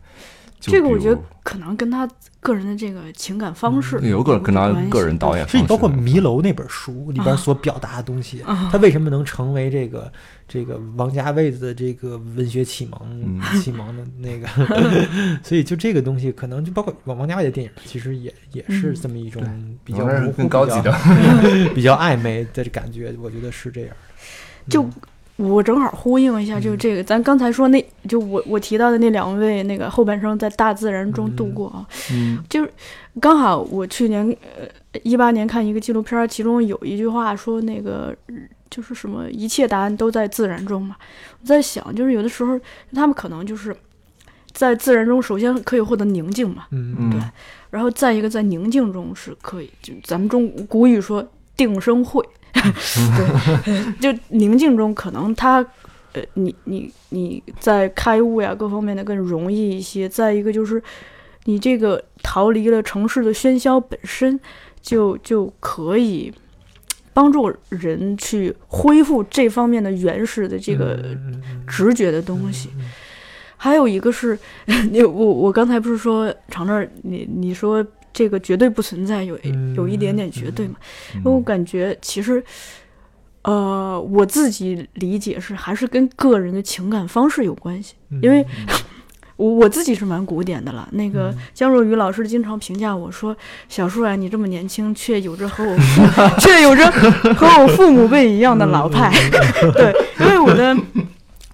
这个我觉得可能跟他个人的这个情感方式有个可能关系个人导演是你包括《迷楼》那本书里边啊所表达的东西，啊它为什么能成为这个这个王家卫的这个文学启蒙、嗯启蒙的那个？所以就这个东西，可能就包括王王家卫的电影，其实也也是嗯这么一种比较更高级的比较 比较暧昧的感觉，我觉得是这样。就嗯我正好呼应一下，就嗯。这个，咱刚才说那就我我提到的那两位那个后半生在大自然中度嗯。过啊，嗯。就是刚好我去年呃一八年看一个纪录片儿，其中有一句话说那个嗯就是什么一切答案都在自然中嘛。我在想，就是有的时候他们可能就是在自然中，首先可以获得宁静嘛，嗯嗯。对然后再一个在宁静中是可以，就咱们中古语说定生慧，对，就宁静中可能他，呃，你你你在开悟呀各方面的更容易一些。再一个就是你这个逃离了城市的喧嚣本身，就就可以帮助人去恢复这方面的原始的这个直觉的东西。嗯还有一个是，你我我刚才不是说长乐，你你说这个绝对不存在，有有一点点绝对嘛？因为我感觉其实，呃，我自己理解是还是跟个人的情感方式有关系，因为。我我自己是蛮古典的了。那个江若愚老师经常评价我说：“小树啊，你这么年轻，却有着和我父 却有着和我父母辈一样的老派。”对，因为我的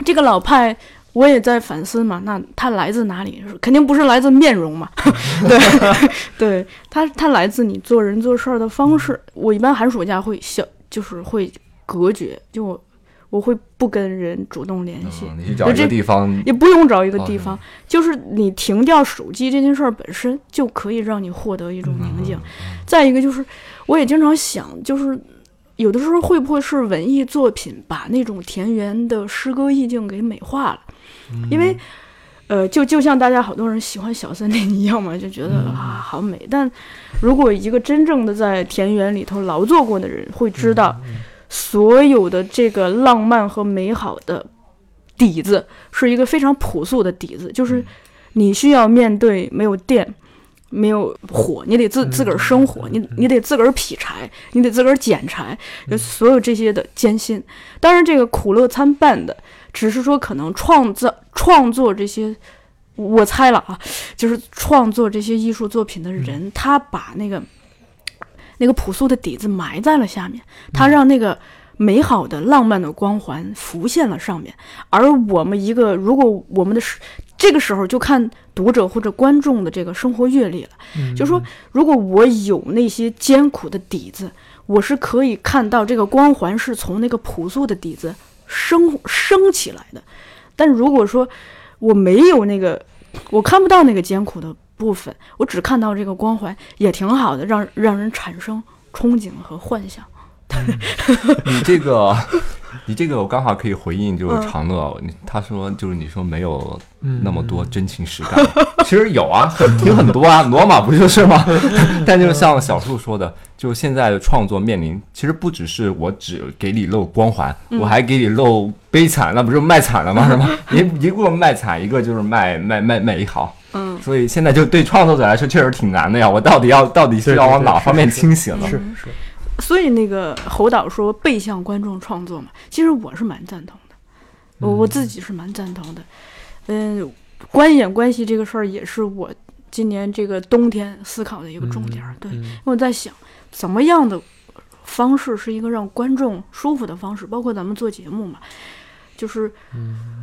这个老派，我也在反思嘛。那它来自哪里？肯定不是来自面容嘛。对，对，它它来自你做人做事儿的方式。我一般寒暑假会小，就是会隔绝，就。我我会不跟人主动联系，你去找一个地方，也不用找一个地方，就是你停掉手机这件事儿本身就可以让你获得一种宁静。再一个就是，我也经常想，就是有的时候会不会是文艺作品把那种田园的诗歌意境给美化了？因为，呃，就就像大家好多人喜欢小森林一样嘛，就觉得啊好美。但如果一个真正的在田园里头劳作过的人会知道。所有的这个浪漫和美好的底子，是一个非常朴素的底子，就是你需要面对没有电、没有火，你得自自个儿生火，你你得自个儿劈柴，你得自个儿捡柴，就所有这些的艰辛。当然，这个苦乐参半的，只是说可能创造创作这些，我猜了啊，就是创作这些艺术作品的人，他把那个。那个朴素的底子埋在了下面，他让那个美好的、浪漫的光环浮现了上面。而我们一个，如果我们的这个时候就看读者或者观众的这个生活阅历了，就说如果我有那些艰苦的底子，我是可以看到这个光环是从那个朴素的底子升升起来的。但如果说我没有那个，我看不到那个艰苦的。部分，我只看到这个光环也挺好的，让让人产生憧憬和幻想。你这个，你这个，我刚好可以回应，就是长乐，他说就是你说没有那么多真情实感，其实有啊，挺很多啊，罗马不就是吗？但就是像小树说的，就现在的创作面临，其实不只是我只给你露光环，我还给你露悲惨，那不是卖惨了吗？是吗？一一个卖惨，一个就是卖卖卖美好。嗯，所以现在就对创作者来说确实挺难的呀。我到底要到底是要往哪方面倾斜呢？是是。所以那个侯导说背向观众创作嘛，其实我是蛮赞同的，我我自己是蛮赞同的。嗯，观演关系这个事儿也是我今年这个冬天思考的一个重点。对，因为我在想怎么样的方式是一个让观众舒服的方式，包括咱们做节目嘛，就是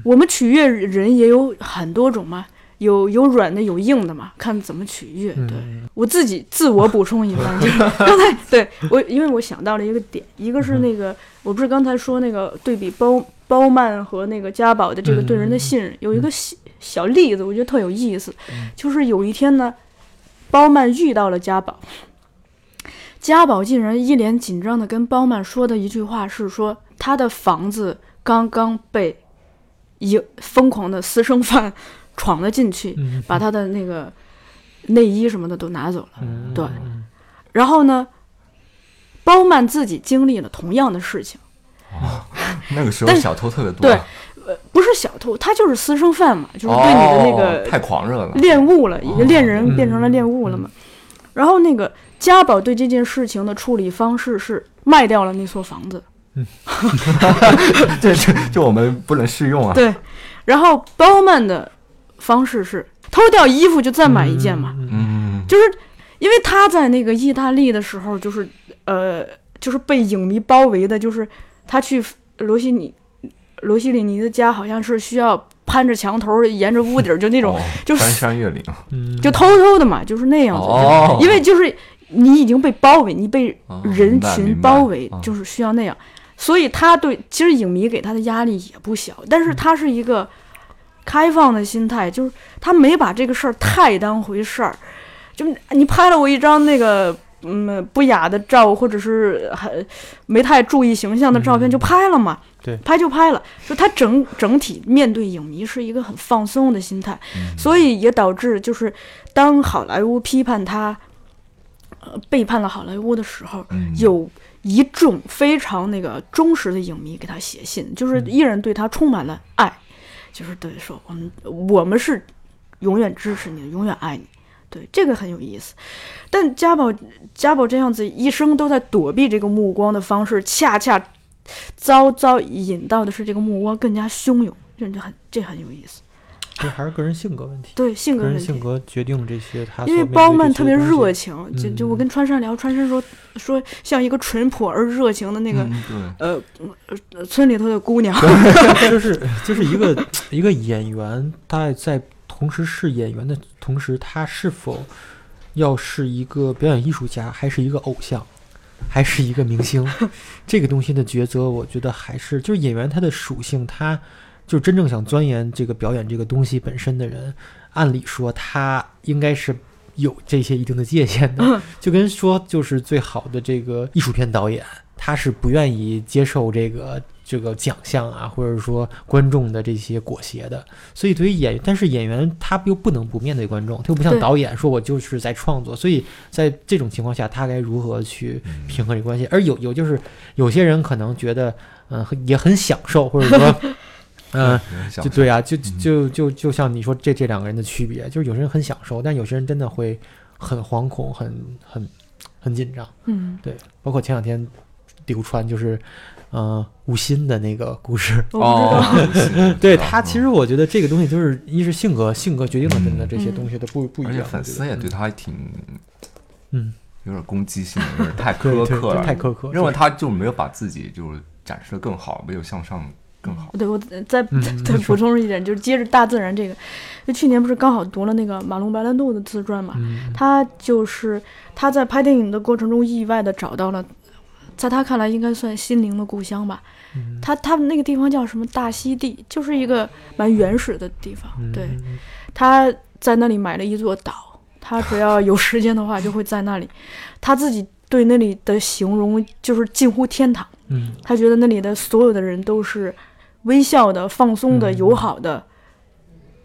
我们取悦人也有很多种嘛。有有软的有硬的嘛，看怎么取悦。对我自己自我补充一番，就是 刚才对我，因为我想到了一个点，一个是那个，我不是刚才说那个对比包包曼和那个家宝的这个对人的信任，有一个小小例子，我觉得特有意思，就是有一天呢，包曼遇到了家宝，家宝竟然一脸紧张的跟包曼说的一句话是说，他的房子刚刚被一疯狂的私生饭。闯了进去，把他的那个内衣什么的都拿走了。对，然后呢，包曼自己经历了同样的事情。哦，那个时候小偷特别多。对，呃，不是小偷，他就是私生饭嘛，就是对你的那个太狂热了，恋物了，已经恋人变成了恋物了嘛。然后那个家宝对这件事情的处理方式是卖掉了那所房子。嗯，这这这我们不能适用啊。对，然后包曼的。方式是偷掉衣服就再买一件嘛，嗯，就是因为他在那个意大利的时候，就是呃，就是被影迷包围的，就是他去罗西尼罗西里尼的家，好像是需要攀着墙头，沿着屋顶，就那种，就是翻山越岭，就偷偷的嘛，就是那样子，因为就是你已经被包围，你被人群包围，就是需要那样，所以他对其实影迷给他的压力也不小，但是他是一个。开放的心态，就是他没把这个事儿太当回事儿，就你拍了我一张那个嗯不雅的照，或者是还没太注意形象的照片就拍了嘛，对，拍就拍了，就他整整体面对影迷是一个很放松的心态，所以也导致就是当好莱坞批判他，呃背叛了好莱坞的时候，有一众非常那个忠实的影迷给他写信，就是依然对他充满了爱。就是对说我们我们是永远支持你，永远爱你。对，这个很有意思。但家宝家宝这样子一生都在躲避这个目光的方式，恰恰遭遭引到的是这个目光更加汹涌，这很这很有意思。这还是个人性格问题，对性格问题。人性格决定这些他因为包曼特别热情，就就我嗯。跟川山聊，川山说说像一个淳朴而热情的那个、呃呃村里头的姑娘，就是就是一个一个演员，他在同时是演员的同时，他是否要是一个表演艺术家，还是一个偶像，还是一个明星，这个东西的抉择，我觉得还是就是演员他的属性，他就真正想钻研这个表演这个东西本身的人，按理说他应该是。有这些一定的界限的，就跟说就是最好的这个艺术片导演，他是不愿意接受这个这个奖项啊，或者说观众的这些裹挟的。所以对于演员，但是演员他又不能不面对观众，他又不像导演说我就是在创作。所以在这种情况下，他该如何去平衡这关系？而有有就是有些人可能觉得，嗯、很也很享受，或者说，嗯、就就对啊，就嗯就就就像你说这这两个人的区别，就是有些人很享受，但有些人真的会很惶恐，很很很紧张。嗯，对，包括前两天流传就是，呃，吴昕的那个故事。哦，对他，其实我觉得这个东西就是一是性格，性格决定了真的这些嗯东西都不不一而样。且粉丝也对他还挺，嗯，有点攻击性，有点 太苛刻了，太苛刻，认为他就没有把自己就是展示的更好，没有向上更好。对，我再嗯 再补充一点，就是接着大自然这个，就去年不是刚好读了那个马龙白兰度的自传嘛，嗯，他就是他在拍电影的过程中意外的找到了，在他看来应该算心灵的故乡吧。嗯他他们那个地方叫什么大溪地，就是一个蛮原始的地方。嗯对，嗯他在那里买了一座岛，他只要有时间的话就会在那里。他自己对那里的形容就是近乎天堂。嗯他觉得那里的所有的人都是微笑的、放松的、嗯友好的、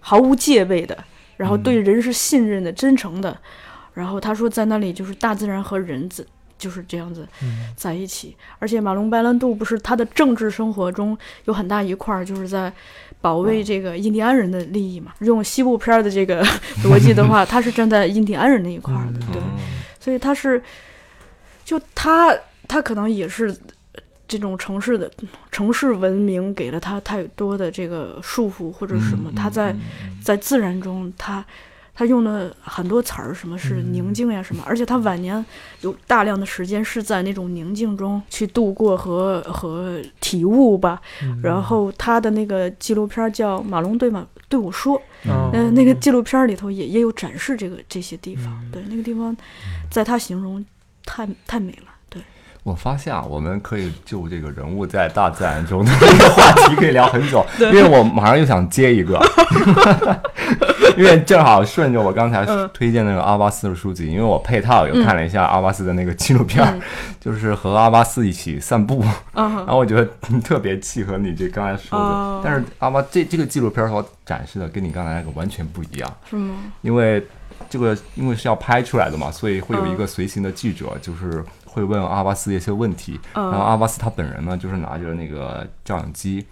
毫无戒备的，然后对人是信任的、真诚的。然后他说，在那里就是大自然和人子就是这样子嗯在一起。而且马龙白兰度不是他的政治生活中有很大一块儿就是在保卫这个印第安人的利益嘛。用西部片儿的这个 逻辑的话，他是站在印第安人那一块儿的，嗯对。嗯所以他是，就他他可能也是这种城市的城市文明给了他太多的这个束缚或者什么，嗯他在在自然中他。他用了很多词儿，什么是嗯宁静呀，什么，而且他晚年有大量的时间是在那种宁静中去度过和和体悟吧。嗯然后他的那个纪录片叫《马龙对马对我说》，哦嗯、那个纪录片里头也也有展示这个这些地方，嗯对那个地方，在他形容太太美了，对，我发现啊，我们可以就这个人物在大自然中的这个话题可以聊很久，因为我马上又想接一个，因为正好顺着我刚才嗯推荐那个阿巴斯的书籍，因为我配套有看了一下阿巴斯的那个纪录片，嗯。就是和阿巴斯一起散步，嗯然后我觉得特别契合你这刚才说的，哦。但是阿巴这这个纪录片所展示的跟你刚才那个完全不一样，是吗？因为这个因为是要拍出来的嘛，所以会有一嗯。个随行的记者，就是会问阿巴斯一些问题，然后嗯阿巴斯他本人呢，就是拿着那个照相机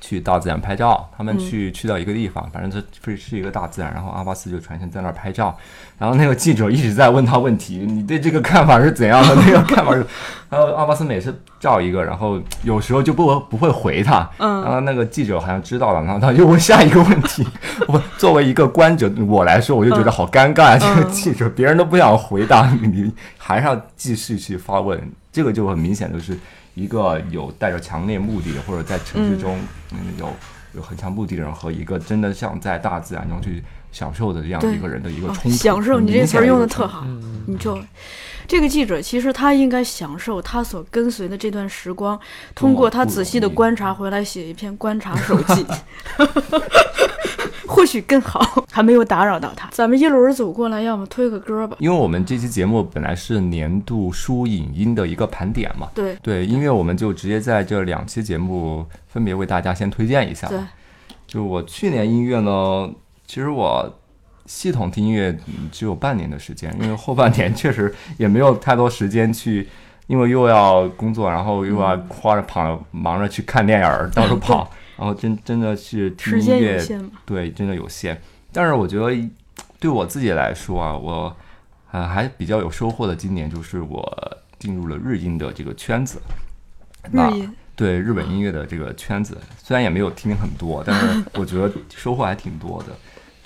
去大自然拍照。他们嗯去、去到一个地方，反正这这是一个大自然，然后阿巴斯就全程在那儿拍照。然后那个记者一直在问他问题，你对这个看法是怎样的？那个看法是，然后阿巴斯每次照一个，然后有时候就不不会回他，然嗯后那个记者好像知道了，然后他又问下一个问题。我作为一个观者，我来说，我就觉得好尴尬。这个嗯记者，别人都不想回答你，你还是要继续去发问，这个就很明显，就是一个有带着强烈目的，或者在城市中嗯有有很强目的的人和一个真的像在大自然中去享受的这样一个人的一个哦冲突。享受，你这词儿用的。特好，嗯你就。这个记者其实他应该享受他所跟随的这段时光，通过他仔细的观察回来写一篇观察手记 或许更好。还没有打扰到他，咱们一轮儿走过来，要么推个歌吧。因为我们这期节目本来是年度书影音的一个盘点嘛，对对音乐我们就直接在这两期节目分别为大家先推荐一下。对，就我去年音乐呢，其实我系统听音乐嗯只有半年的时间，因为后半年确实也没有太多时间去，因为又要工作，然后又要花着跑忙着去看电影儿，到处跑，然后真真的是听音乐，对，真的有限。但是我觉得对我自己来说啊，我呃还比较有收获的，今年就是我进入了日音的这个圈子。那日，对日本音乐的这个圈子，虽然也没有听很多，但是我觉得收获还挺多的。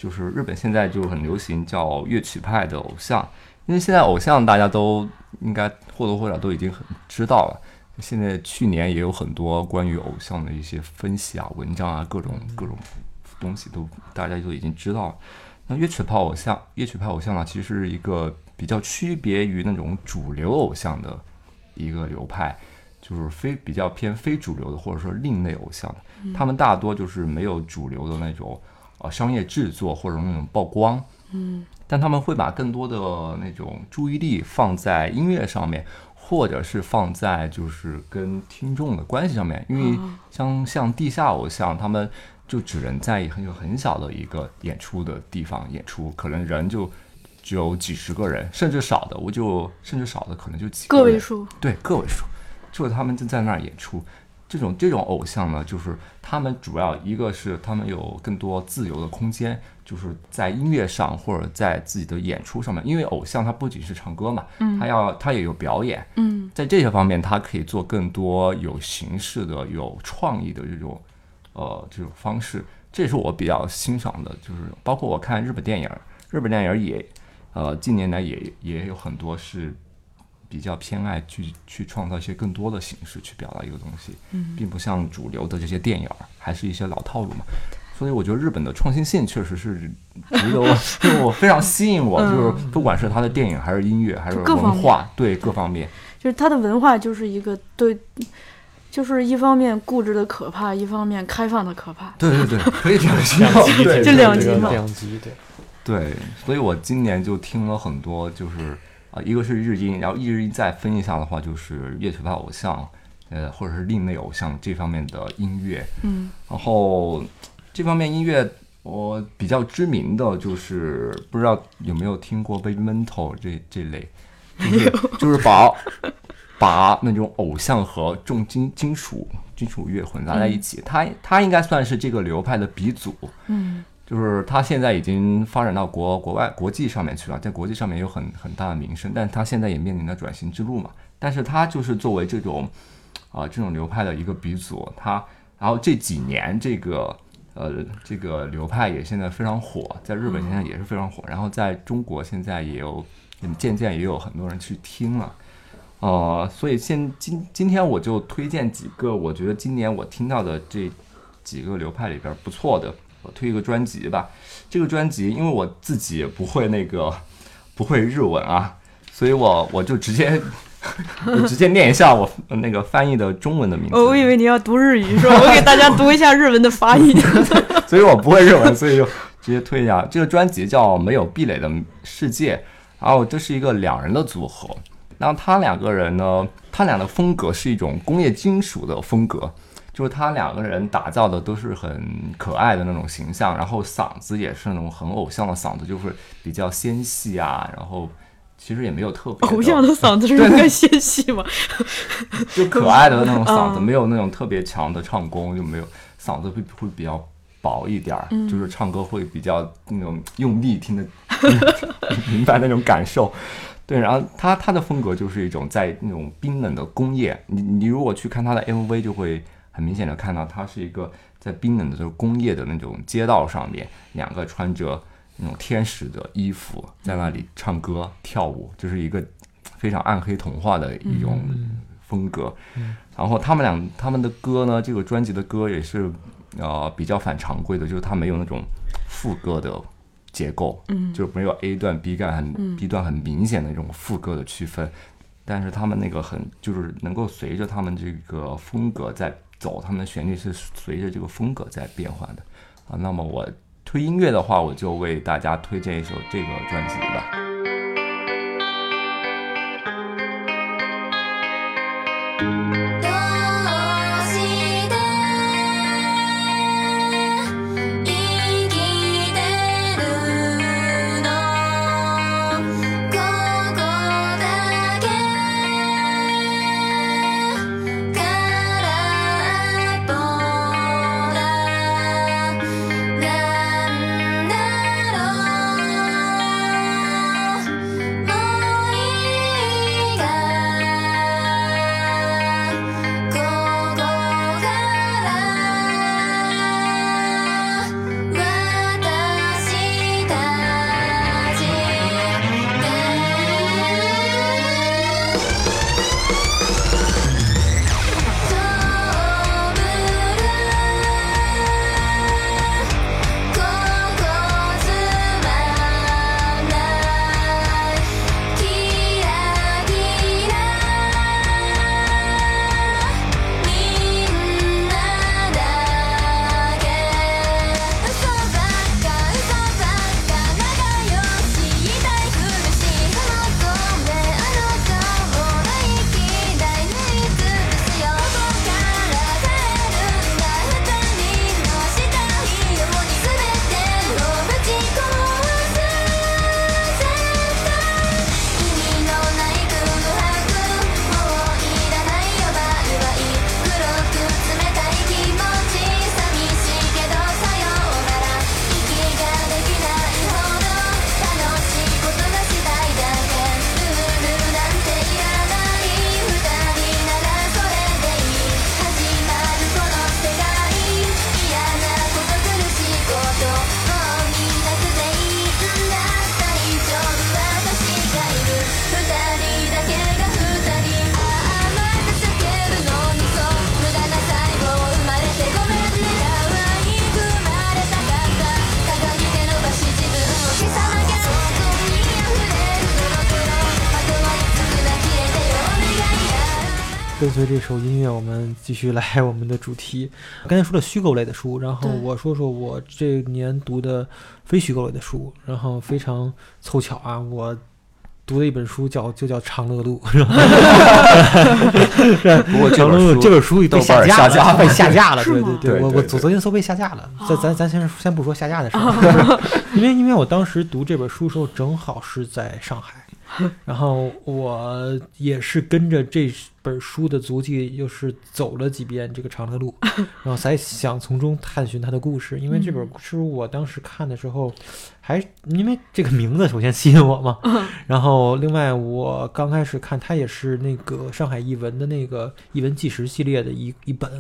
就是日本现在就很流行叫乐曲派的偶像，因为现在偶像大家都应该或多或少都已经很知道了。现在去年也有很多关于偶像的一些分析啊、文章啊，各种各种东西都大家都已经知道了。那乐曲派偶像，乐曲派偶像呢，其实是一个比较区别于那种主流偶像的一个流派。就是非比较偏非主流的，或者说另类偶像，他们大多就是没有主流的那种呃商业制作或者那种曝光，嗯，但他们会把更多的那种注意力放在音乐上面，或者是放在就是跟听众的关系上面，因为像像地下偶像，他们就只能在很有很小的一个演出的地方演出，可能人就只有几十个人，甚至少的我就甚至少的可能就几个个位数，对个位数，就是他们就在那儿演出。这种这种偶像呢，就是他们主要一个是他们有更多自由的空间，就是在音乐上或者在自己的演出上面。因为偶像他不仅是唱歌嘛，他要他也有表演，嗯在这些方面他可以做更多有形式的、有创意的这种呃这种方式。这也是我比较欣赏的，就是包括我看日本电影，日本电影也呃近年来也也有很多是比较偏爱去去创造一些更多的形式去表达一个东西，嗯。并不像主流的这些电影儿还是一些老套路嘛。所以我觉得日本的创新性确实是值得我，就我非常吸引我，嗯。就是不管是他的电影还是音乐还是各方面。文化，对各方面，就是他的文化就是一个对，就是一方面固执的可怕，一方面开放的可怕。对对对，可以这样说，对就两极嘛两极对。对，所以我今年就听了很多，就是啊、一个是日音，然后日音再分一下的话，就是乐曲派偶像，呃，或者是另类偶像这方面的音乐。嗯然后这方面音乐，我比较知名的就是不知道有没有听过 Baby Mental 这这类，就是就是把把那种偶像和重金金属金属乐混杂在一起，他他应该算是这个流派的鼻祖。嗯就是他现在已经发展到国国外国际上面去了，在国际上面有很很大的名声，但他现在也面临着转型之路嘛。但是他就是作为这种啊、这种流派的一个鼻祖，他然后这几年这个呃这个流派也现在非常火，在日本现在也是非常火，然后在中国现在也有嗯渐渐也有很多人去听了。呃，所以现今今天我就推荐几个，我觉得今年我听到的这几个流派里边不错的，我推一个专辑吧。这个专辑因为我自己也不会那个不会日文啊，所以我我就直接我直接念一下我那个翻译的中文的名字。哦，我以为你要读日语，是吧？我给大家读一下日文的发音。所以我不会日文，所以就直接推一下。这个专辑叫《没有壁垒的世界》，然后这是一个两人的组合。然后他两个人呢，他俩的风格是一种工业金属的风格，就是他两个人打造的都是很可爱的那种形象，然后嗓子也是那种很偶像的嗓子，就是比较纤细啊，然后其实也没有特别偶像的嗓子是应该纤细吗？就可爱的那种嗓子，嗯没有那种特别强的唱功，就没有嗓子会会比较薄一点儿，嗯就是唱歌会比较那种用力听的 明白那种感受。对，然后他他的风格就是一种在那种冰冷的工业，你你如果去看他的 MV，就会很明显的看到它是一个在冰冷的这个工业的那种街道上面，两个穿着那种天使的衣服在那里唱歌跳舞，就是一个非常暗黑童话的一种风格。然后他们俩他们的歌呢，这个专辑的歌也是呃比较反常规的，就是它没有那种副歌的结构，嗯。就是没有 A 段 B 段很、嗯。B 段很明显的那种副歌的区分，但是他们那个很就是能够随着他们这个风格在走，他们的旋律是随着这个风格在变换的啊。那么我推音乐的话，我就为大家推荐一首这个专辑吧。跟随这首音乐，我们继续来我们的主题。刚才说了虚构类的书，然后我说说我这年读的非虚构类的书，然后非常凑巧啊，我读的一本书叫就叫《长乐路》，是吧？不过这长乐本书路这本书被下架儿下架了，被下架了。是吗对对我我对对对昨昨天搜被下架了。咱咱咱先先不说下架的事儿，就 是因为因为我当时读这本书的时候正好是在上海，然后我也是跟着这本书的足迹，又是走了几遍这个长乐路，然后才想从中探寻它的故事。因为这本书我当时看的时候，还因为这个名字首先吸引我嘛，然后另外我刚开始看它也是那个上海译文的那个译文纪实系列的一一本，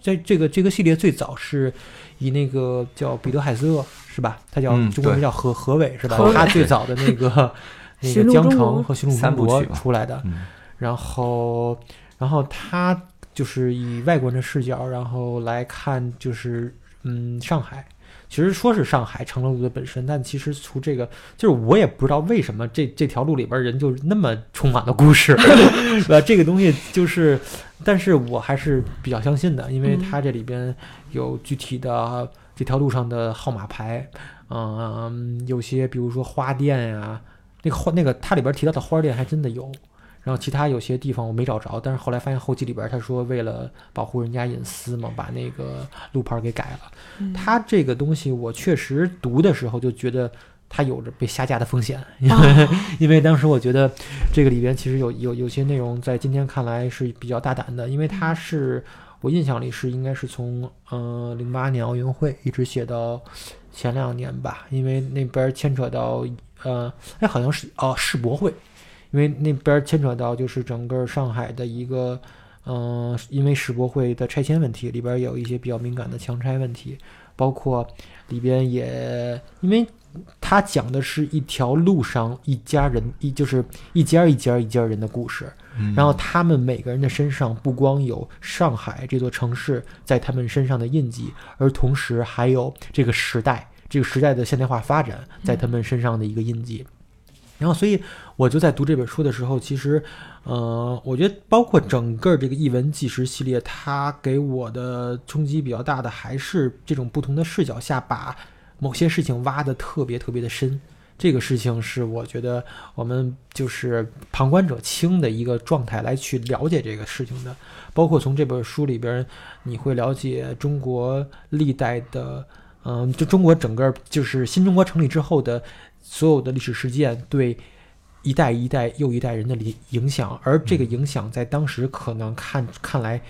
在这个这个系列最早是以那个叫彼得海瑟是吧？他叫、嗯中国名叫何何伟是吧他最早的那个那个江城和寻路三中国部曲吧出来的，嗯然后然后他就是以外国人的视角，然后来看就是嗯上海。其实说是上海长乐路的本身，但其实从这个就是我也不知道为什么这这条路里边人就那么充满了故事，是吧？这个东西就是，但是我还是比较相信的，因为嗯它这里边有具体的这条路上的号码牌，嗯，有些比如说花店呀、那个花那个它里边提到的花店还真的有。然后其他有些地方我没找着，但是后来发现后记里边他说为了保护人家隐私嘛，把那个路牌给改了。嗯它这个东西我确实读的时候就觉得它有着被下架的风险，因为、哦因为当时我觉得这个里边其实有有有些内容在今天看来是比较大胆的，因为它是我印象里是应该是从呃零八年奥运会一直写到前两年吧，因为那边牵扯到呃哎好像是哦世博会，因为那边牵扯到就是整个上海的一个。嗯、因为世博会的拆迁问题，里边有一些比较敏感的强拆问题，包括里边也因为他讲的是一条路上一家人一就是一家一家一家人的故事，嗯然后他们每个人的身上不光有上海这座城市在他们身上的印记，而同时还有这个时代这个时代的现代化发展在他们身上的一个印记。然后，所以我就在读这本书的时候，其实，呃，我觉得包括整个这个译文纪实系列，它给我的冲击比较大的，还是这种不同的视角下把某些事情挖的特别特别的深。这个事情是我觉得我们就是旁观者清的一个状态来去了解这个事情的，包括从这本书里边，你会了解中国历代的，嗯，就中国整个就是新中国成立之后的所有的历史事件对一代一代又一代人的影影响，而这个影响在当时可能看看来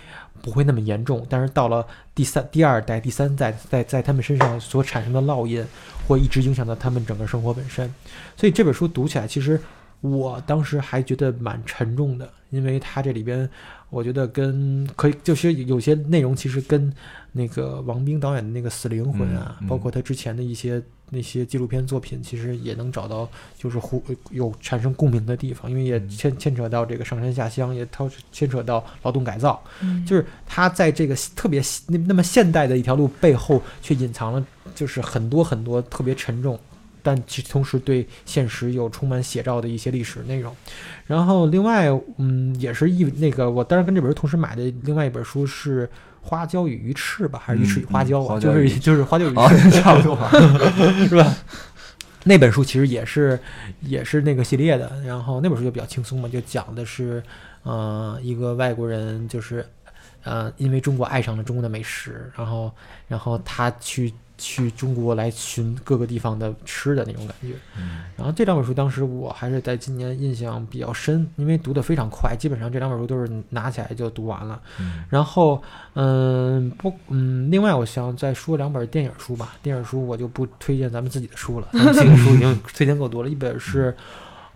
不会那么严重，但是到了第三、第二代、第三代，在在他们身上所产生的烙印，会一直影响到他们整个生活本身。所以这本书读起来，其实我当时还觉得蛮沉重的，因为它这里边，我觉得跟可以就是有些内容其实跟那个王冰导演的那个《死灵魂》啊，嗯嗯。包括他之前的一些那些纪录片作品，其实也能找到就是互有产生共鸣的地方，因为也嗯。牵牵扯到这个上山下乡，也掏牵扯到劳动改造，嗯。就是他在这个特别那那么现代的一条路背后，却隐藏了就是很多很多特别沉重，但其同时对现实有充满写照的一些历史内容。然后另外，嗯，也是一那个我当时跟这本书同时买的另外一本书是《花椒与鱼翅》吧，还是鱼翅与嗯花椒啊？就是就是花椒与鱼啊翅，，差不多。是吧？那本书其实也是也是那个系列的，然后那本书就比较轻松嘛，就讲的是，呃，一个外国人就是，呃，因为中国爱上了中国的美食，然后然后他去去中国来寻各个地方的吃的那种感觉。然后这两本书当时我还是在今年印象比较深，因为读得非常快，基本上这两本书都是拿起来就读完了。嗯然后，嗯，不，嗯，另外我想再说两本电影书吧。电影书我就不推荐咱们自己的书了，咱们自己的书已经推荐够多了。一本是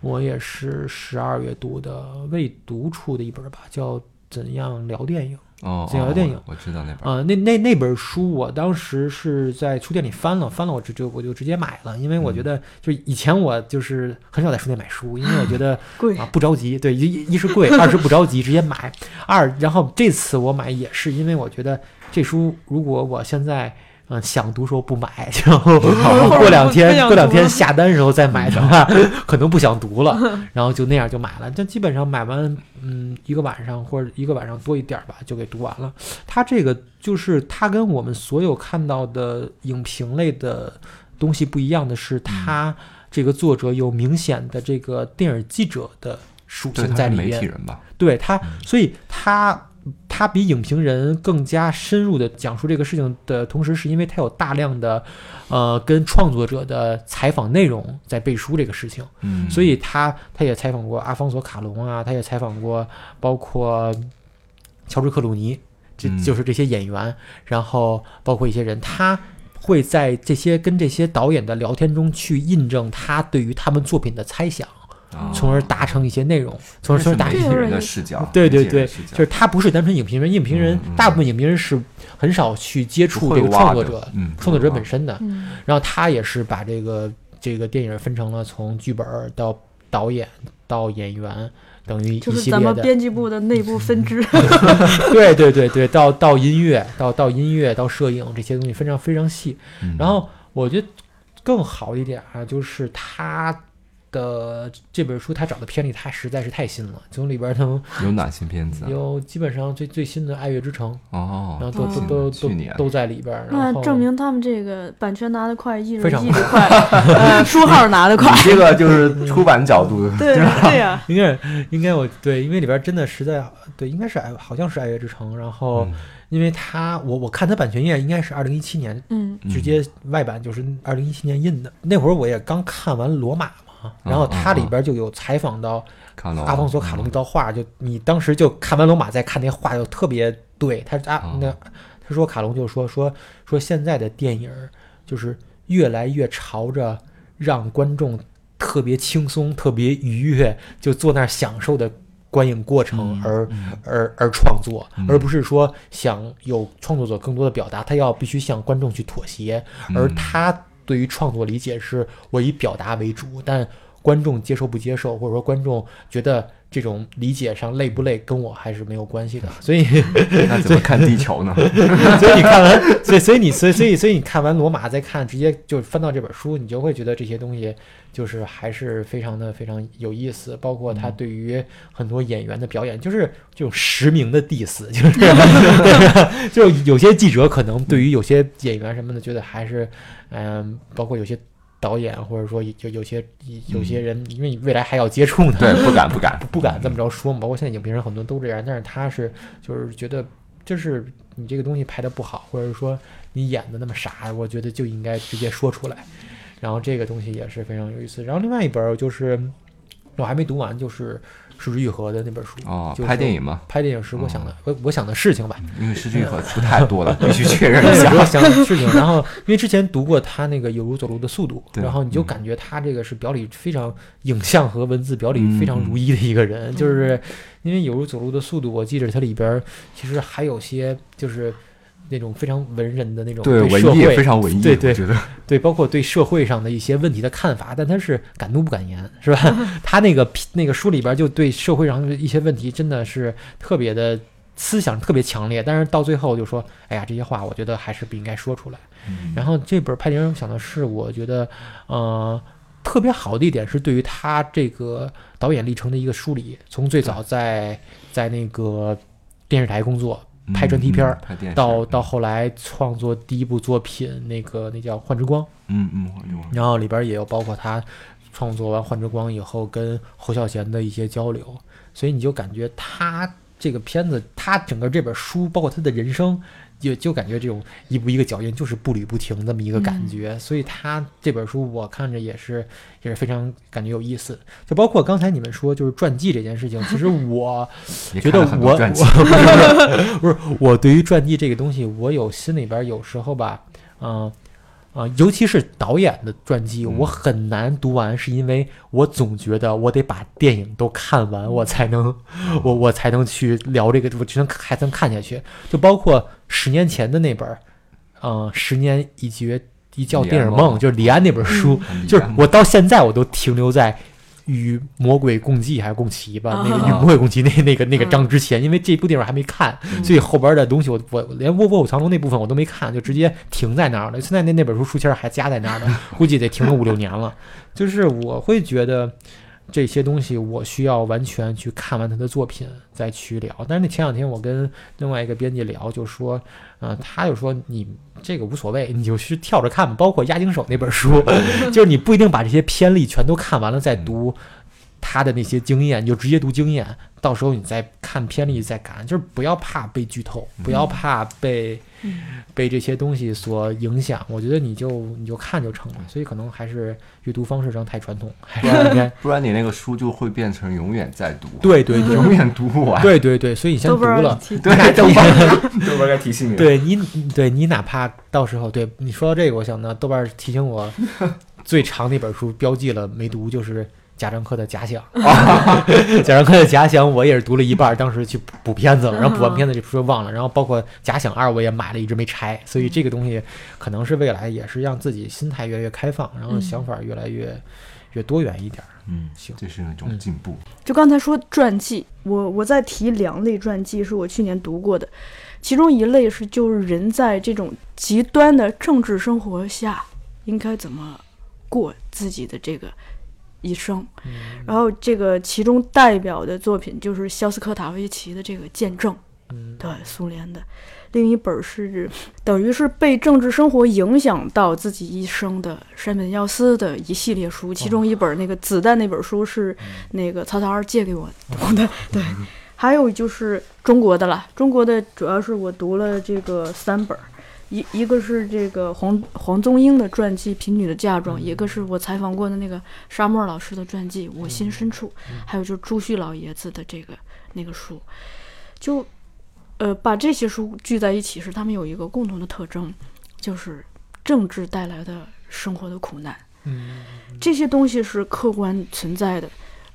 我也是十二月读的未读出的一本吧，叫《怎样聊电影》。哦，这个电影哦我知道那本儿。啊、那那那本书我当时是在书店里翻了，翻了我就就我就直接买了，因为我觉得就以前我就是很少在书店买书，因为我觉得 贵啊，不着急，对，一一是贵，二是不着急，直接买。二，然后这次我买也是因为我觉得这书如果我现在嗯，想读时候不买，然后 过两天过两天下单时候再买的话，可能不想读了，然后就那样就买了。但基本上买完，嗯，一个晚上或者一个晚上多一点儿吧，就给读完了。它这个就是它跟我们所有看到的影评类的东西不一样的是，它这个作者有明显的这个电影记者的属，性在里面媒体。人吧？对他，所以他他比影评人更加深入的讲述这个事情的同时，是因为他有大量的呃跟创作者的采访内容在背书这个事情，嗯，所以他他也采访过阿方索卡隆啊，他也采访过包括乔治克鲁尼，这嗯。就是这些演员，然后包括一些人，他。会在这些跟这些导演的聊天中去印证他对于他们作品的猜想，啊从而达成一些内容，从而从而达成一些人的视角，对对对就是他不是单纯影评人，影评人、大部分影评人是很少去接触这个创作者、嗯，创作者本身的。嗯然后他也是把这个这个电影分成了从剧本到导演到演员，等于就是咱一系列的。们编辑部的内部分支。对对对对，到到音乐，到到音乐，到摄影这些东西非常非常细。嗯然后我觉得更好一点啊，就是他的这本书他找的片里，他实在是太新了，从里边儿能有哪些片子啊？有基本上最最新的《爱乐之城》。哦，然后都哦都都都都在里边儿，那证明他们这个版权拿得快，艺非常人译得快，呃，书号拿得快。你这个就是出版角度的，对对呀，应该应该我对，因为里边儿真的实在对，应该是爱好像是《爱乐之城》，然后嗯因为他我我看他版权页应该是二零一七年嗯直接外版，就是二零一七年印的。那会儿我也刚看完《罗马》嘛，然后它里边就有采访到阿方索卡隆那道画，就你当时就看完《罗马》再看那画，就特别对。他阿哦那他说卡隆就说说说现在的电影儿就是越来越朝着让观众特别轻松、特别愉悦，就坐那儿享受的观影过程嗯而、嗯。而而创作，嗯而不是说想有创作者更多的表达，他要必须向观众去妥协，而嗯他对于创作理解是我以表达为主，但观众接受不接受，或者说观众觉得这种理解上累不累，跟我还是没有关系的。所以，那怎么看地球呢？所以你看完，所以所以你所以所以所以你看完罗马再看，直接就翻到这本书，你就会觉得这些东西就是还是非常的非常有意思，包括他对于很多演员的表演，就是这种实名的 diss，就是就有些记者可能对于有些演员什么的，觉得还是嗯，包括有些。导演或者说有有些有些人，因为你未来还要接触呢，对，不敢不敢 不敢这么着说嘛。包括现在影评人很多都这样，但是他是就是觉得，就是你这个东西拍的不好，或者说你演的那么傻，我觉得就应该直接说出来。然后这个东西也是非常有意思。然后另外一本儿就是我还没读完，就是失之愈合的那本书哦就拍电影嘛，拍电影是我想的，我我想的事情吧。因为失之愈合出太多了，必须确认一，下。我想的事情。然后因为之前读过他那个《有如走路的速度》，然后你就嗯感觉他这个是表里非常影像和文字表里非常如一的一个人，就是因为《有如走路的速度》，我记着它里边儿其实还有些就是。那种非常文人的那种对，文艺也非常文艺，对对 对，包括对社会上的一些问题的看法，但他是敢怒不敢言，是吧？他那个那个书里边就对社会上的一些问题真的是特别的思想特别强烈，但是到最后就说，哎呀，这些话我觉得还是不应该说出来。嗯然后这本《派丁想的是，我觉得，呃，特别好的一点是对于他这个导演历程的一个梳理，从最早在在那个电视台工作拍专题片儿到到后来创作第一部作品，那个那叫《幻之光》。嗯嗯，幻之光然后里边也有包括他创作完《幻之光》以后跟侯孝贤的一些交流，所以你就感觉他这个片子，他整个这本书，包括他的人生，就就感觉这种一步一个脚印，就是步履不停这么一个感觉。所以他这本书我看着也是也是非常感觉有意思。就包括刚才你们说就是传记这件事情，其实 我觉得我我了很多传记，不是我对于传记这个东西，我有心里边有时候吧，嗯、啊、尤其是导演的传记，嗯我很难读完，是因为我总觉得我得把电影都看完，我才能，我我才能去聊这个，我才能还能看下去。就包括十年前的那本儿，嗯、十年一觉一觉电影梦，就是李安那本书，就是我到现在我都停留在与魔鬼共济还是共骑吧，那个啊与魔鬼共骑那那个那个章之前，因为这部电影还没看，所以后边的东西我我连卧卧虎藏龙那部分我都没看，就直接停在那儿了。现在那那本书书签儿还夹在那儿呢，估计得停个五六年了。就是我会觉得这些东西我需要完全去看完他的作品再去聊。但是那前两天我跟另外一个编辑聊，就说，嗯、他就说你这个无所谓，你就去跳着看吧。包括押井守那本书，就是你不一定把这些偏例全都看完了再读他的那些经验，你就直接读经验，到时候你再看偏例再看，就是不要怕被剧透，不要怕被、被这些东西所影响。我觉得你就你就看就成了。所以可能还是阅读方式上太传统，还是应该不然你那个书就会变成永远在读，对对对 永远读不完。对对对，所以你先读了。对，豆瓣 豆瓣该提醒你。对你，对你哪怕到时候对你说到这个，我想呢，豆瓣儿提醒我最长那本书标记了没读，就是贾樟柯的《假想》。贾樟柯的《假想》我也是读了一半儿，当时去补补片子了，然后补完片子就说忘了，然后包括《假想二》我也买了，一直没拆，所以这个东西可能是未来也是让自己心态越来越开放，然后想法越来越越多元一点儿。嗯，行这是一种进步。就刚才说传记，我我在提两类传记是我去年读过的，其中一类是就是人在这种极端的政治生活下应该怎么过自己的这个一生，然后这个其中代表的作品就是肖斯科塔维奇的这个《见证》，嗯。对，苏联的。另一本是等于是被政治生活影响到自己一生的山本耀司的一系列书，其中一本那个子弹那本书是那个曹操二借给我读的，对。还有就是中国的了，中国的主要是我读了这个三本儿，一一个是这个黄黄宗英的传记《贫女的嫁妆》，一个是我采访过的那个沙漠老师的传记《我心深处》，还有就是朱旭老爷子的这个那个书，就呃把这些书聚在一起时，他们有一个共同的特征，就是政治带来的生活的苦难。嗯。这些东西是客观存在的，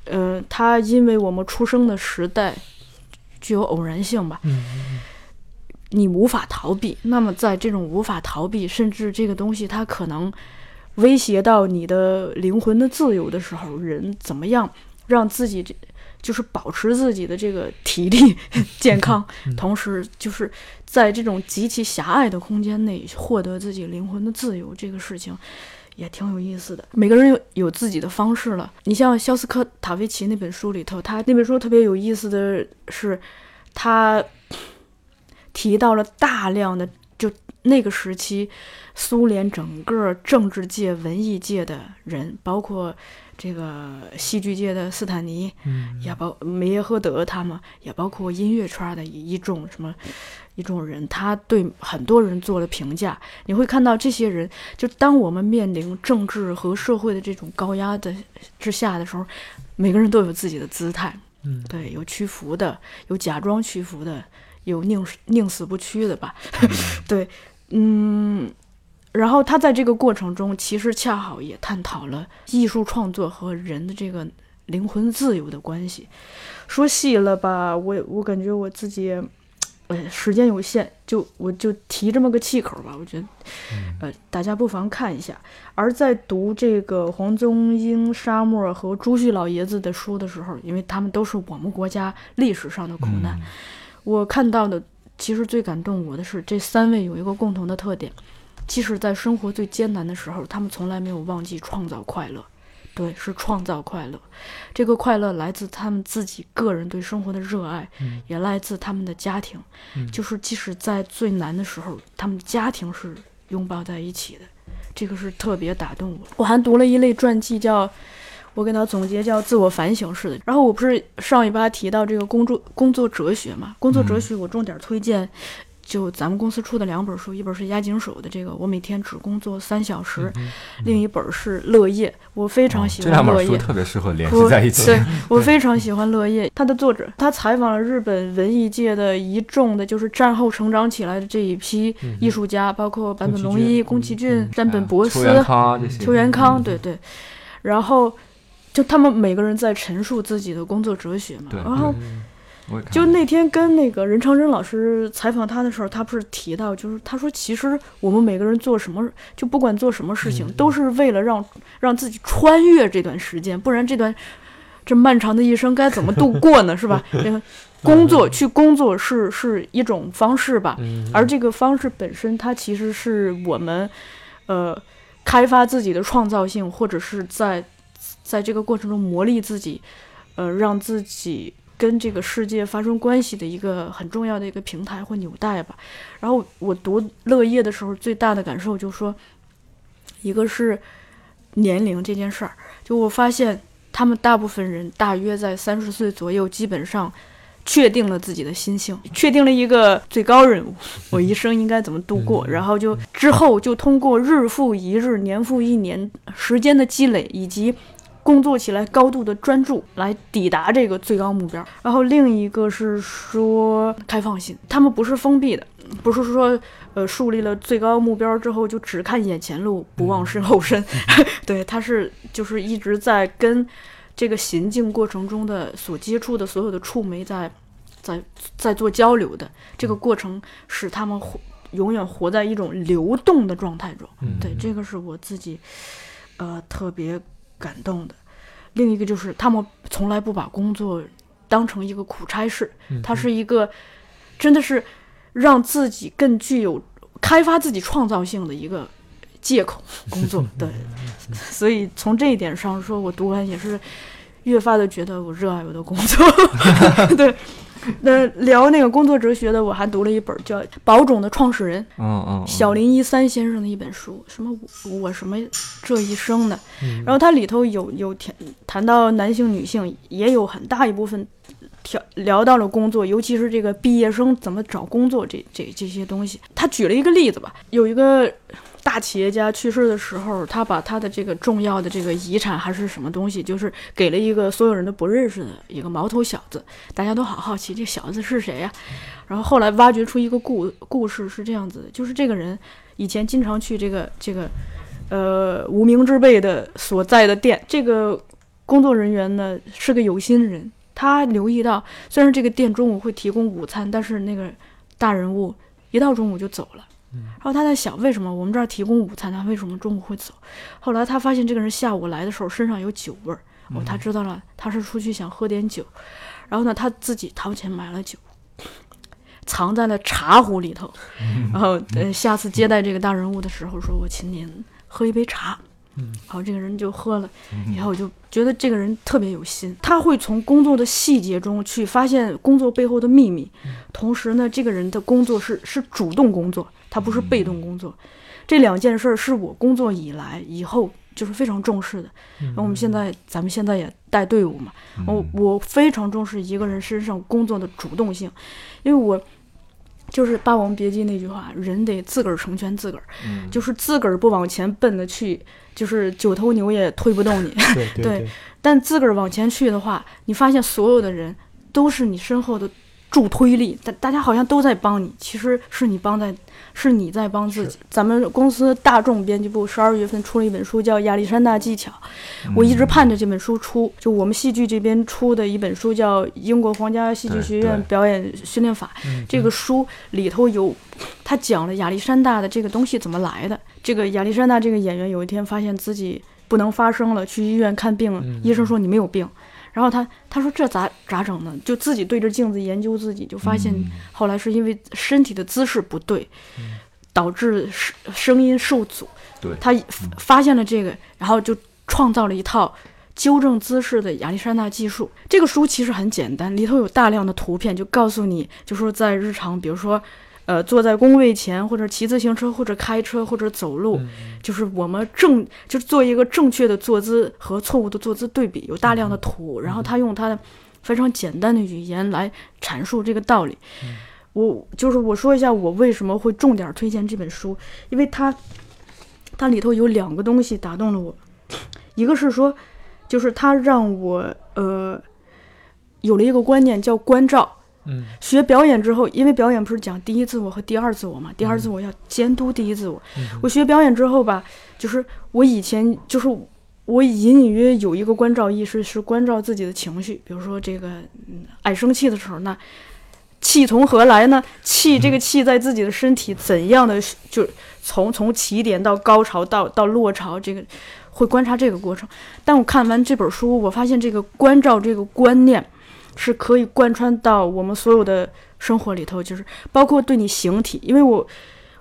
呃，它因为我们出生的时代具有偶然性吧，嗯你无法逃避。那么在这种无法逃避，甚至这个东西它可能威胁到你的灵魂的自由的时候，人怎么样让自己这就是保持自己的这个体力 健康，同时就是在这种极其狭隘的空间内获得自己灵魂的自由，这个事情。也挺有意思的，每个人有有自己的方式了。你像肖斯科塔维奇那本书里头，他那本书特别有意思的是，他提到了大量的就那个时期苏联整个政治界、文艺界的人，包括这个戏剧界的斯坦尼，嗯也包梅耶赫德他们，也包括音乐圈的一一众什么一众人，他对很多人做了评价。你会看到这些人，就当我们面临政治和社会的这种高压的之下的时候，每个人都有自己的姿态，嗯对，有屈服的，有假装屈服的，有宁宁死不屈的吧，对，嗯。然后他在这个过程中，其实恰好也探讨了艺术创作和人的这个灵魂自由的关系。说细了吧，我我感觉我自己，呃，时间有限，就我就提这么个气口吧。我觉得，呃，大家不妨看一下。而在读这个黄宗英、沙漠和朱旭老爷子的书的时候，因为他们都是我们国家历史上的苦难，我看到的其实最感动我的是这三位有一个共同的特点。即使在生活最艰难的时候，他们从来没有忘记创造快乐。对，是创造快乐。这个快乐来自他们自己个人对生活的热爱，嗯也来自他们的家庭。嗯就是即使在最难的时候，他们家庭是拥抱在一起的。这个是特别打动我。我还读了一类传记，叫我给他总结叫自我反省式的。然后我不是上一趴提到这个工作工作哲学嘛？工作哲学我重点推荐。就咱们公司出的两本书，一本是押井守的这个《我每天只工作三小时》，另一本是《乐业》。我非常喜哦这两欢乐业，本书特别适合联系在一起。对我非常喜欢乐业，它的作者，他采访了日本文艺界的一众的，就是战后成长起来的这一批艺术家，包括坂本龙一、宫崎骏、山本博司、秋元康，对对，然后就他们每个人在陈述自己的工作哲学嘛，然后就那天跟那个任长征老师采访他的时候，他不是提到，就是他说，其实我们每个人做什么，就不管做什么事情，嗯都是为了让让自己穿越这段时间，不然这段这漫长的一生该怎么度过呢？是吧？工作去工作是是一种方式吧，嗯，而这个方式本身，它其实是我们呃开发自己的创造性，或者是在在这个过程中磨砺自己，呃，让自己跟这个世界发生关系的一个很重要的一个平台或纽带吧。然后我读《乐业》的时候，最大的感受就是说，一个是年龄这件事儿，就我发现他们大部分人大约在三十岁左右，基本上。确定了自己的心性，确定了一个最高任务，我一生应该怎么度过，嗯然后就之后就通过日复一日、年复一年时间的积累，以及工作起来高度的专注，来抵达这个最高目标。然后另一个是说开放性，他们不是封闭的，不是说呃树立了最高目标之后就只看眼前路，不忘身后身。对，他是就是一直在跟这个行进过程中的所接触的所有的触媒在在在做交流的这个过程，使他们活永远活在一种流动的状态中。嗯对，这个是我自己呃特别感动的。另一个就是他们从来不把工作当成一个苦差事，嗯它是一个真的是让自己更具有开发自己创造性的一个借口工作。对，所以从这一点上说，我读完也是越发的觉得我热爱我的工作。对。那聊那个工作哲学的，我还读了一本叫《宝冢的创始人》嗯嗯，嗯小林一三先生的一本书，什么我我什么这一生的，嗯然后它里头有有谈谈到男性女性，也有很大一部分调聊到了工作，尤其是这个毕业生怎么找工作这这这些东西。他举了一个例子吧，有一个大企业家去世的时候，他把他的这个重要的这个遗产还是什么东西，就是给了一个所有人都不认识的一个毛头小子，大家都好好奇这小子是谁呀、然后后来挖掘出一个故故事是这样子的，就是这个人以前经常去这个这个呃无名之辈的所在的店，这个工作人员呢是个有心人，他留意到虽然这个店中午会提供午餐，但是那个大人物一到中午就走了。然后他在想，为什么我们这儿提供午餐，他为什么中午会走？后来他发现这个人下午来的时候身上有酒味儿，哦，他知道了，他是出去想喝点酒。然后呢，他自己掏钱买了酒，藏在了茶壶里头。然后呃，下次接待这个大人物的时候，说我请您喝一杯茶。嗯，好，这个人就喝了，以后我就觉得这个人特别有心，他会从工作的细节中去发现工作背后的秘密，同时呢，这个人的工作是是主动工作，他不是被动工作。这两件事儿是我工作以来以后就是非常重视的。然后我们现在咱们现在也带队伍嘛，我我非常重视一个人身上工作的主动性，因为我就是《霸王别姬》那句话，人得自个儿成全自个儿，嗯就是自个儿不往前奔的去，就是九头牛也推不动你。对对 对但自个儿往前去的话，你发现所有的人都是你身后的助推力，大大家好像都在帮你，其实是你帮在，是你在帮自己。咱们公司大众编辑部十二月份出了一本书，叫《亚历山大技巧》，我一直盼着这本书出。就我们戏剧这边出的一本书，叫《英国皇家戏剧学院表演训练法》。嗯这个书里头有，他讲了亚历山大的这个东西怎么来的。这个亚历山大这个演员有一天发现自己不能发声了，去医院看病医生说你没有病。然后他他说这咋咋整呢？就自己对着镜子研究自己，就发现后来是因为身体的姿势不对，导致声声音受阻。对他发现了这个，然后就创造了一套纠正姿势的亚历山大技术。这个书其实很简单，里头有大量的图片，就告诉你，就说在日常，比如说。呃，坐在工位前，或者骑自行车，或者开车，或者走路，就是我们正就是做一个正确的坐姿和错误的坐姿对比，有大量的图，然后他用他的非常简单的语言来阐述这个道理。我就是我说一下我为什么会重点推荐这本书，因为它它里头有两个东西打动了我，一个是说，就是它让我呃有了一个观念叫关照。嗯学表演之后，因为表演不是讲第一自我和第二自我嘛，第二自我要监督第一自我。嗯我学表演之后吧，就是我以前就是我隐隐约有一个关照意识，是关照自己的情绪，比如说这个，嗯，爱生气的时候，那气从何来呢？气这个气在自己的身体怎样的，就从从起点到高潮到到落潮，这个会观察这个过程。但我看完这本书，我发现这个关照这个观念是可以贯穿到我们所有的生活里头，就是包括对你形体，因为我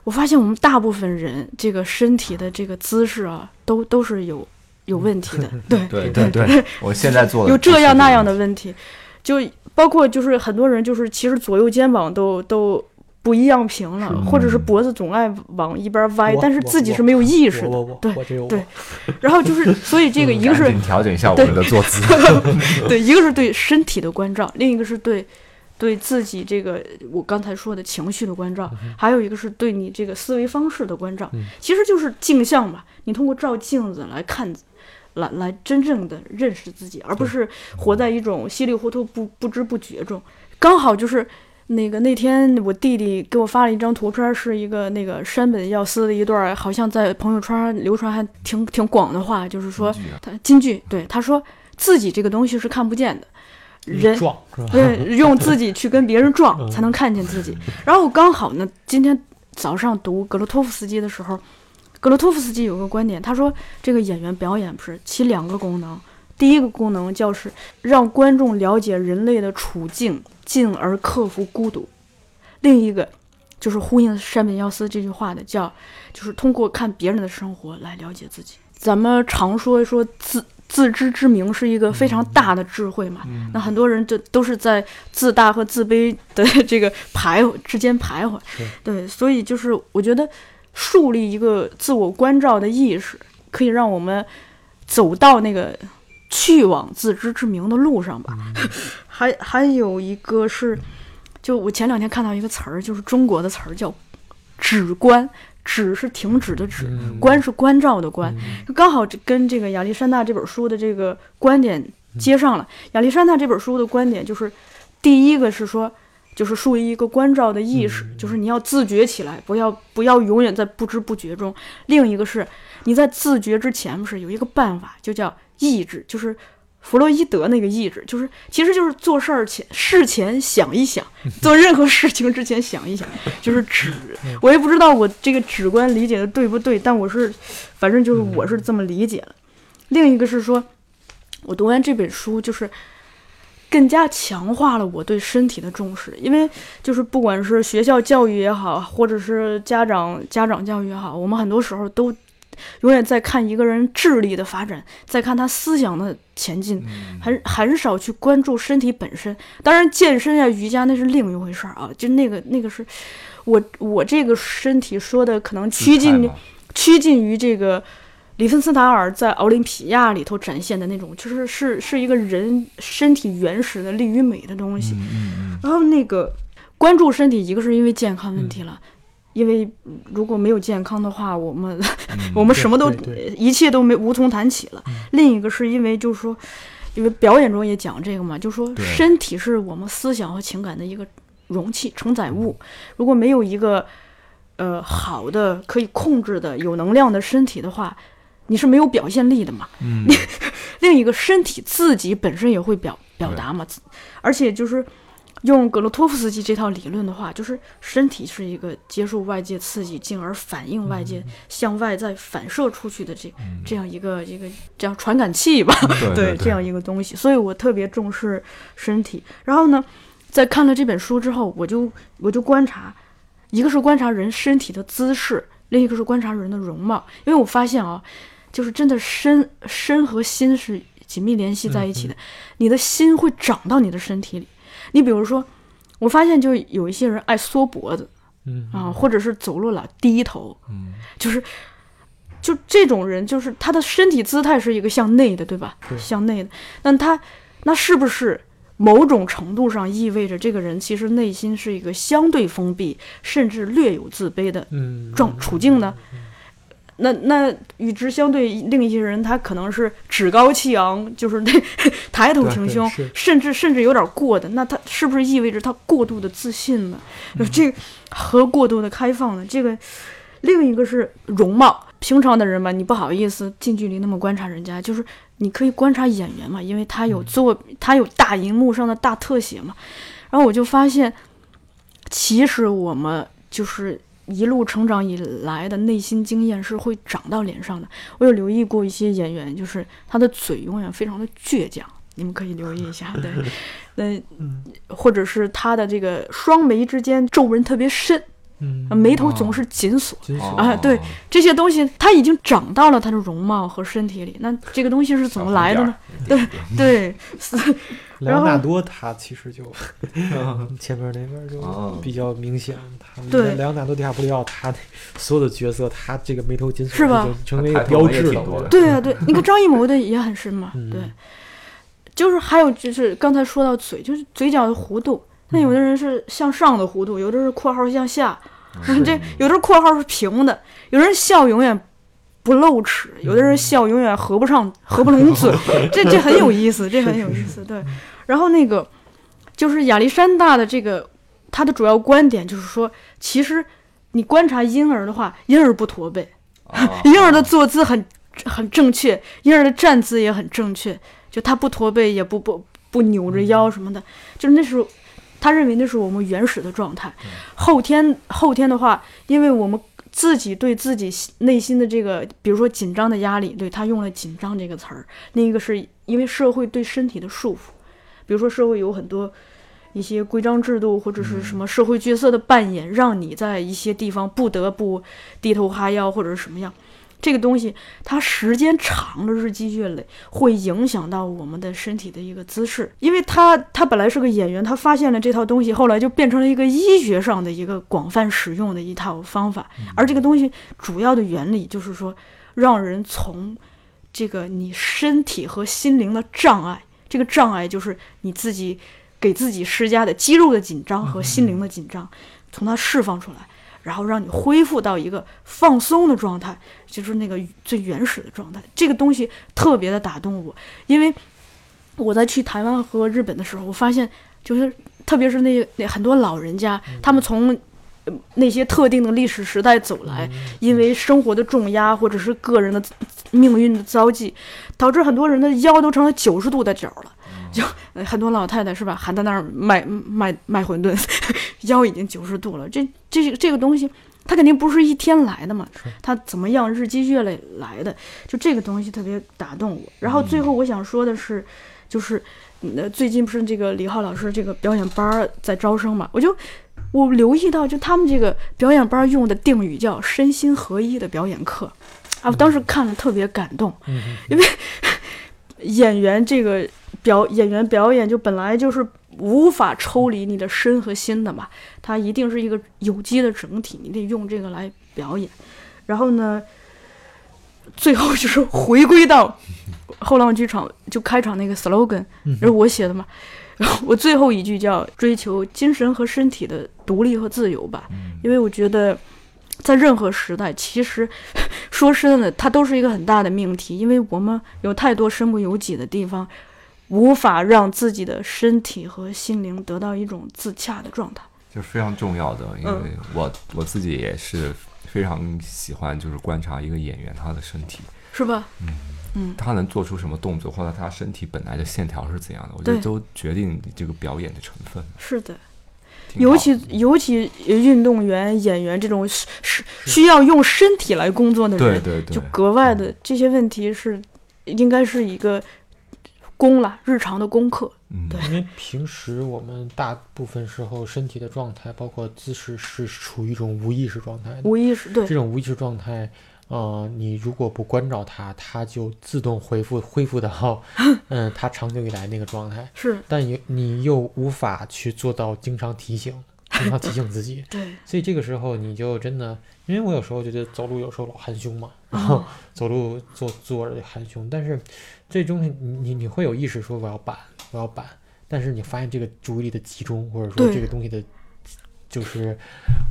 我发现我们大部分人这个身体的这个姿势啊，都都是有有问题的，对对对对，我现在做的有这样那样的。的问题，就包括就是很多人就是其实左右肩膀都都不一样平了，或者是脖子总爱往一边歪，但是自己是没有意识的对对 然后就是所以这个一个是调整一下我们的坐姿。对，一个是对身体的关照，另一个是对对自己这个我刚才说的情绪的关照，还有一个是对你这个思维方式的关照，嗯其实就是镜像嘛。你通过照镜子来看，来来真正的认识自己，而不是活在一种稀里糊涂不不知不觉中。刚好就是。那个那天我弟弟给我发了一张图片，是一个那个山本耀司的一段儿，好像在朋友圈上流传还挺挺广的话，就是说他京剧，对他说自己这个东西是看不见的，人用自己去跟别人撞嗯才能看见自己。然后我刚好呢，今天早上读格罗托夫斯基的时候，格罗托夫斯基有个观点，他说这个演员表演不是起两个功能，第一个功能就是让观众了解人类的处境，进而克服孤独；另一个就是呼应山本耀司这句话的，叫就是通过看别人的生活来了解自己。咱们常说说自自知之明是一个非常大的智慧嘛，那很多人就都是在自大和自卑的 这个徘徊之间徘徊，对，所以就是我觉得树立一个自我关照的意识，可以让我们走到那个去往自知之明的路上吧。还还有一个是，就我前两天看到一个词儿，就是中国的词儿叫“止观”，止是停止的止，嗯观是关照的观。刚好这跟这个亚历山大这本书的这个观点接上了。亚历山大这本书的观点就是，第一个是说，就是树立一个关照的意识，就是你要自觉起来，不要不要永远在不知不觉中。另一个是你在自觉之前，不是有一个办法，就叫意志，就是。弗洛伊德那个意志，就是其实就是做事儿前事前想一想，做任何事情之前想一想，就是指。我也不知道我这个止观理解的对不对，但我是，反正就是我是这么理解的。另一个是说，我读完这本书，就是更加强化了我对身体的重视，因为就是不管是学校教育也好，或者是家长家长教育也好，我们很多时候都永远在看一个人智力的发展，在看他思想的前进，很很少去关注身体本身。当然，健身呀、瑜伽那是另一回事儿啊，就那个那个是我我这个身体说的可能趋近于趋近于这个里芬斯塔尔在奥林匹亚里头展现的那种，就是是是一个人身体原始的力与美的东西。嗯然后那个关注身体，一个是因为健康问题了。因为如果没有健康的话，我们、嗯 我们什么都一切都没无从谈起了。另一个是因为就是说，因为表演中也讲这个嘛，就是说身体是我们思想和情感的一个容器、承载物。如果没有一个呃好的可以控制的有能量的身体的话，你是没有表现力的嘛。嗯 另一个身体自己本身也会表表达嘛，而且就是用格罗托夫斯基这套理论的话，就是身体是一个接受外界刺激，进而反映外界、向外再反射出去的这这样一个一个这样传感器吧，对 对这样一个东西，所以我特别重视身体。然后呢，在看了这本书之后，我就我就观察，一个是观察人身体的姿势，另一个是观察人的容貌，因为我发现啊，就是真的身身和心是紧密联系在一起的，你的心会长到你的身体里。你比如说，我发现就有一些人爱缩脖子嗯啊，或者是走路老低头，嗯就是就这种人，就是他的身体姿态是一个向内的，对吧？对向内的，那他那是不是某种程度上意味着这个人其实内心是一个相对封闭，甚至略有自卑的嗯状处境呢？那那与之相对，另一些人他可能是趾高气昂，就是那抬头挺胸，甚至甚至有点过的。那他是不是意味着他过度的自信呢？嗯这个和过度的开放呢？这个另一个是容貌，平常的人吧，你不好意思近距离那么观察人家，就是你可以观察演员嘛，因为他有做，他有大荧幕上的大特写嘛。然后我就发现，其实我们就是一路成长以来的内心经验是会长到脸上的。我有留意过一些演员，就是他的嘴永远非常的倔强，你们可以留意一下，对，那或者是他的这个双眉之间皱纹特别深，嗯，眉头总是紧锁。啊对这些东西它已经长到了他的容貌和身体里，那这个东西是怎么来的呢？对 对，是 莱昂纳多他其实就 前面那边就哦比较明显，他对莱昂纳多·迪卡普里奥他那所有的角色，他这个眉头紧锁是吧已经成为一个标志了。对啊对，你看张艺谋的也很深嘛，嗯对，就是还有就是刚才说到嘴，就是嘴角的弧度，那有的人是向上的弧度，有的是括号向下，这有的括号是平的，有的人笑永远不露齿，有的人笑永远合不上合不拢嘴，这这很有意思，这很有意思。对，然后那个就是亚历山大的这个他的主要观点就是说，其实你观察婴儿的话，婴儿不驼背，啊婴儿的坐姿很很正确，婴儿的站姿也很正确，就他不驼背，也不不不扭着腰什么的，就是那是他认为那是我们原始的状态。后天后天的话，因为我们自己对自己内心的这个，比如说紧张的压力，对他用了“紧张”这个词儿，另一个是因为社会对身体的束缚，比如说社会有很多。一些规章制度或者是什么社会角色的扮演，让你在一些地方不得不低头哈腰或者是什么样，这个东西它时间长了，日积月累，会影响到我们的身体的一个姿势。因为他他本来是个演员，他发现了这套东西，后来就变成了一个医学上的一个广泛使用的一套方法。而这个东西主要的原理就是说，让人从这个你身体和心灵的障碍，这个障碍就是你自己给自己施加的肌肉的紧张和心灵的紧张，从它释放出来。然后让你恢复到一个放松的状态，就是那个最原始的状态。这个东西特别的打动我，因为我在去台湾和日本的时候，我发现就是特别是那那很多老人家，他们从呃那些特定的历史时代走来，因为生活的重压或者是个人的命运的遭际，导致很多人的腰都成了九十度的角了。就呃很多老太太是吧，还在那儿卖卖卖馄饨，腰已经九十度了。这这这个东西，它肯定不是一天来的嘛，它怎么样日积月累来的？就这个东西特别打动我。然后最后我想说的是，就是呃最近不是这个李浩老师这个表演班儿在招生嘛，我就我留意到，就他们这个表演班儿用的定语叫“身心合一”的表演课，啊，我当时看了特别感动，嗯因为 演员这个表演员表演就本来就是无法抽离你的身和心的嘛，它一定是一个有机的整体，你得用这个来表演。然后呢，最后就是回归到后浪剧场就开场那个 slogan，是我写的嘛。然后我最后一句叫追求精神和身体的独立和自由吧，因为我觉得在任何时代，其实 说真的，它都是一个很大的命题，因为我们有太多身不由己的地方，无法让自己的身体和心灵得到一种自洽的状态。就是非常重要的，因嗯。为我我自己也是非常喜欢，就是观察一个演员他的身体，是吧？嗯。嗯。他能做出什么动作，或者他身体本来的线条是怎样的，我觉得都决定你这个表演的成分。是的，尤其尤其运动员、演员这种是是需要用身体来工作的人，对对对。就，格外的这些问题是应该是一个功了，日常的功课。嗯，对因为平时我们大部分时候身体的状态，包括姿势，是处于一种无意识状态。无意识对这种无意识状态，呃，你如果不关照它，它就自动恢复恢复到，嗯，它长久以来那个状态。是，但你你又无法去做到经常提醒，经常提醒自己，对，所以这个时候你就真的，因为我有时候觉得走路有时候老含胸嘛，然后哦走路坐坐着就含胸，但是这东西你你你会有意识说我要板我要板，但是你发现这个注意力的集中或者说这个东西的，就是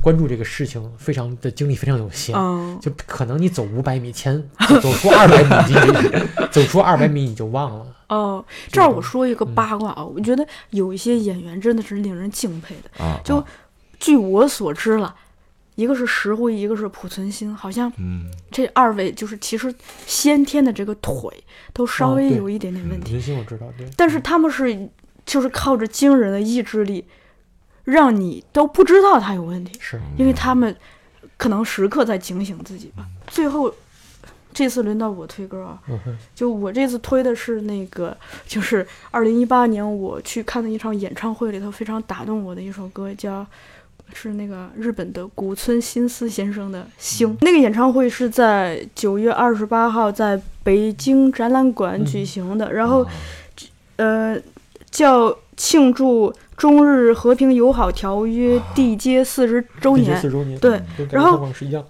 关注这个事情非常的精力非常有限。嗯，就可能你走五百米前走走出二百米，你就 走出二百米你就忘了。哦，这儿我说一个嗯八卦啊，我觉得有一些演员真的是令人敬佩的。啊，就啊据我所知了，一个是石灰，一个是濮存昕，好像嗯，这二位就是其实先天的这个腿都稍微有一点点问题，明星我知道，对，但是他们是就是靠着惊人的意志力，让你都不知道他有问题，是因为他们可能时刻在警醒自己吧。最后，这次轮到我推歌啊，嗯，就我这次推的是那个，就是二零一八年我去看的一场演唱会里头非常打动我的一首歌，叫是那个日本的古村新司先生的《星》。那个演唱会是在九月二十八号在北京展览馆举行的，然后呃叫庆祝中日和平友好条约缔结四十周年。四周年，对跟然后是一样，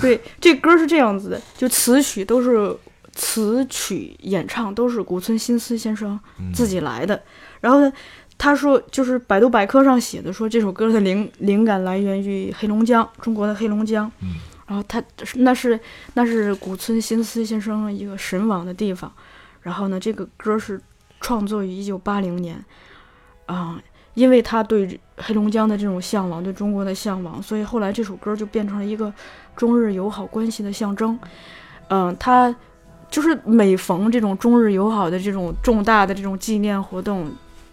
对，这歌是这样子的，就词曲都是词曲演唱都是古村新司先生嗯自己来的。然后呢，他说就是百度百科上写的说这首歌的灵灵感来源于黑龙江，中国的黑龙江。嗯然后他那是那是古村新司先生一个神往的地方。然后呢，这个歌是创作于一九八零年，啊、因为他对黑龙江的这种向往，对中国的向往，所以后来这首歌就变成了一个中日友好关系的象征。嗯、他就是每逢这种中日友好的这种重大的这种纪念活动，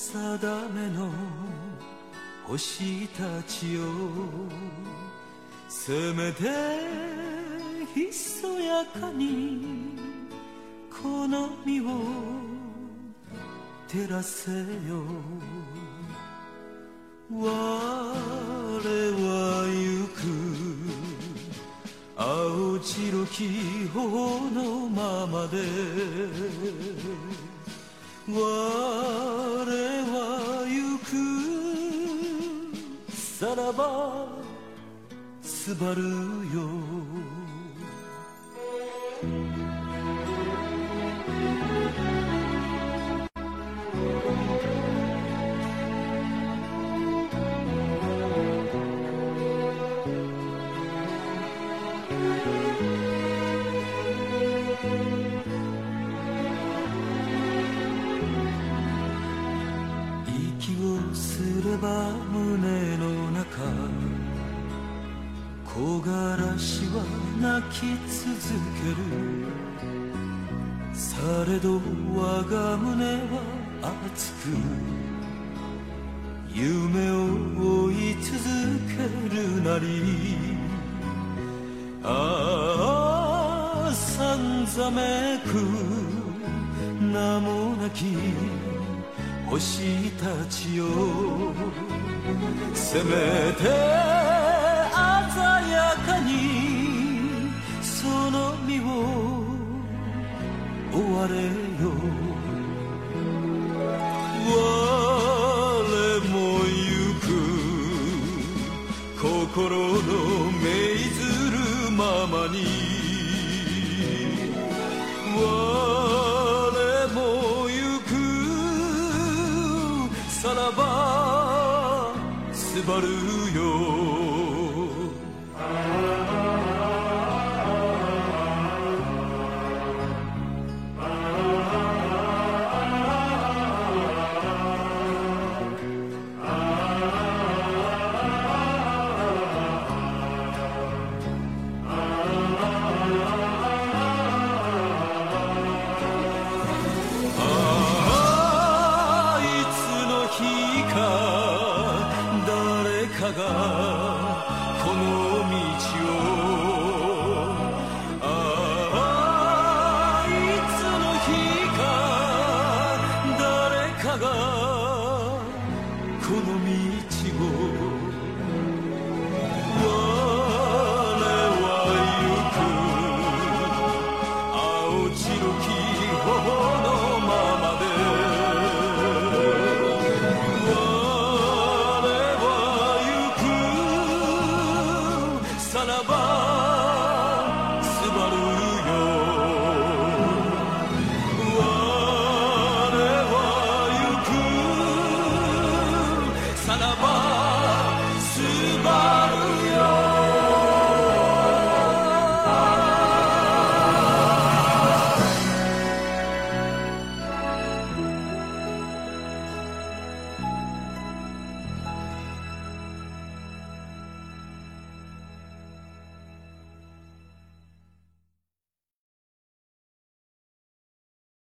定めの星たちよせめてひそやかにこの身を照らせよ。我は行く。青白き頬のままで。我は行く。さらばすばるよすれば胸の中木枯らしは泣き続ける。されど我が胸は熱く夢を追い続けるなり。ああさんざめく名もなき星たちよ。せめて鮮やかにその身を追われよ。我も行く。心 but who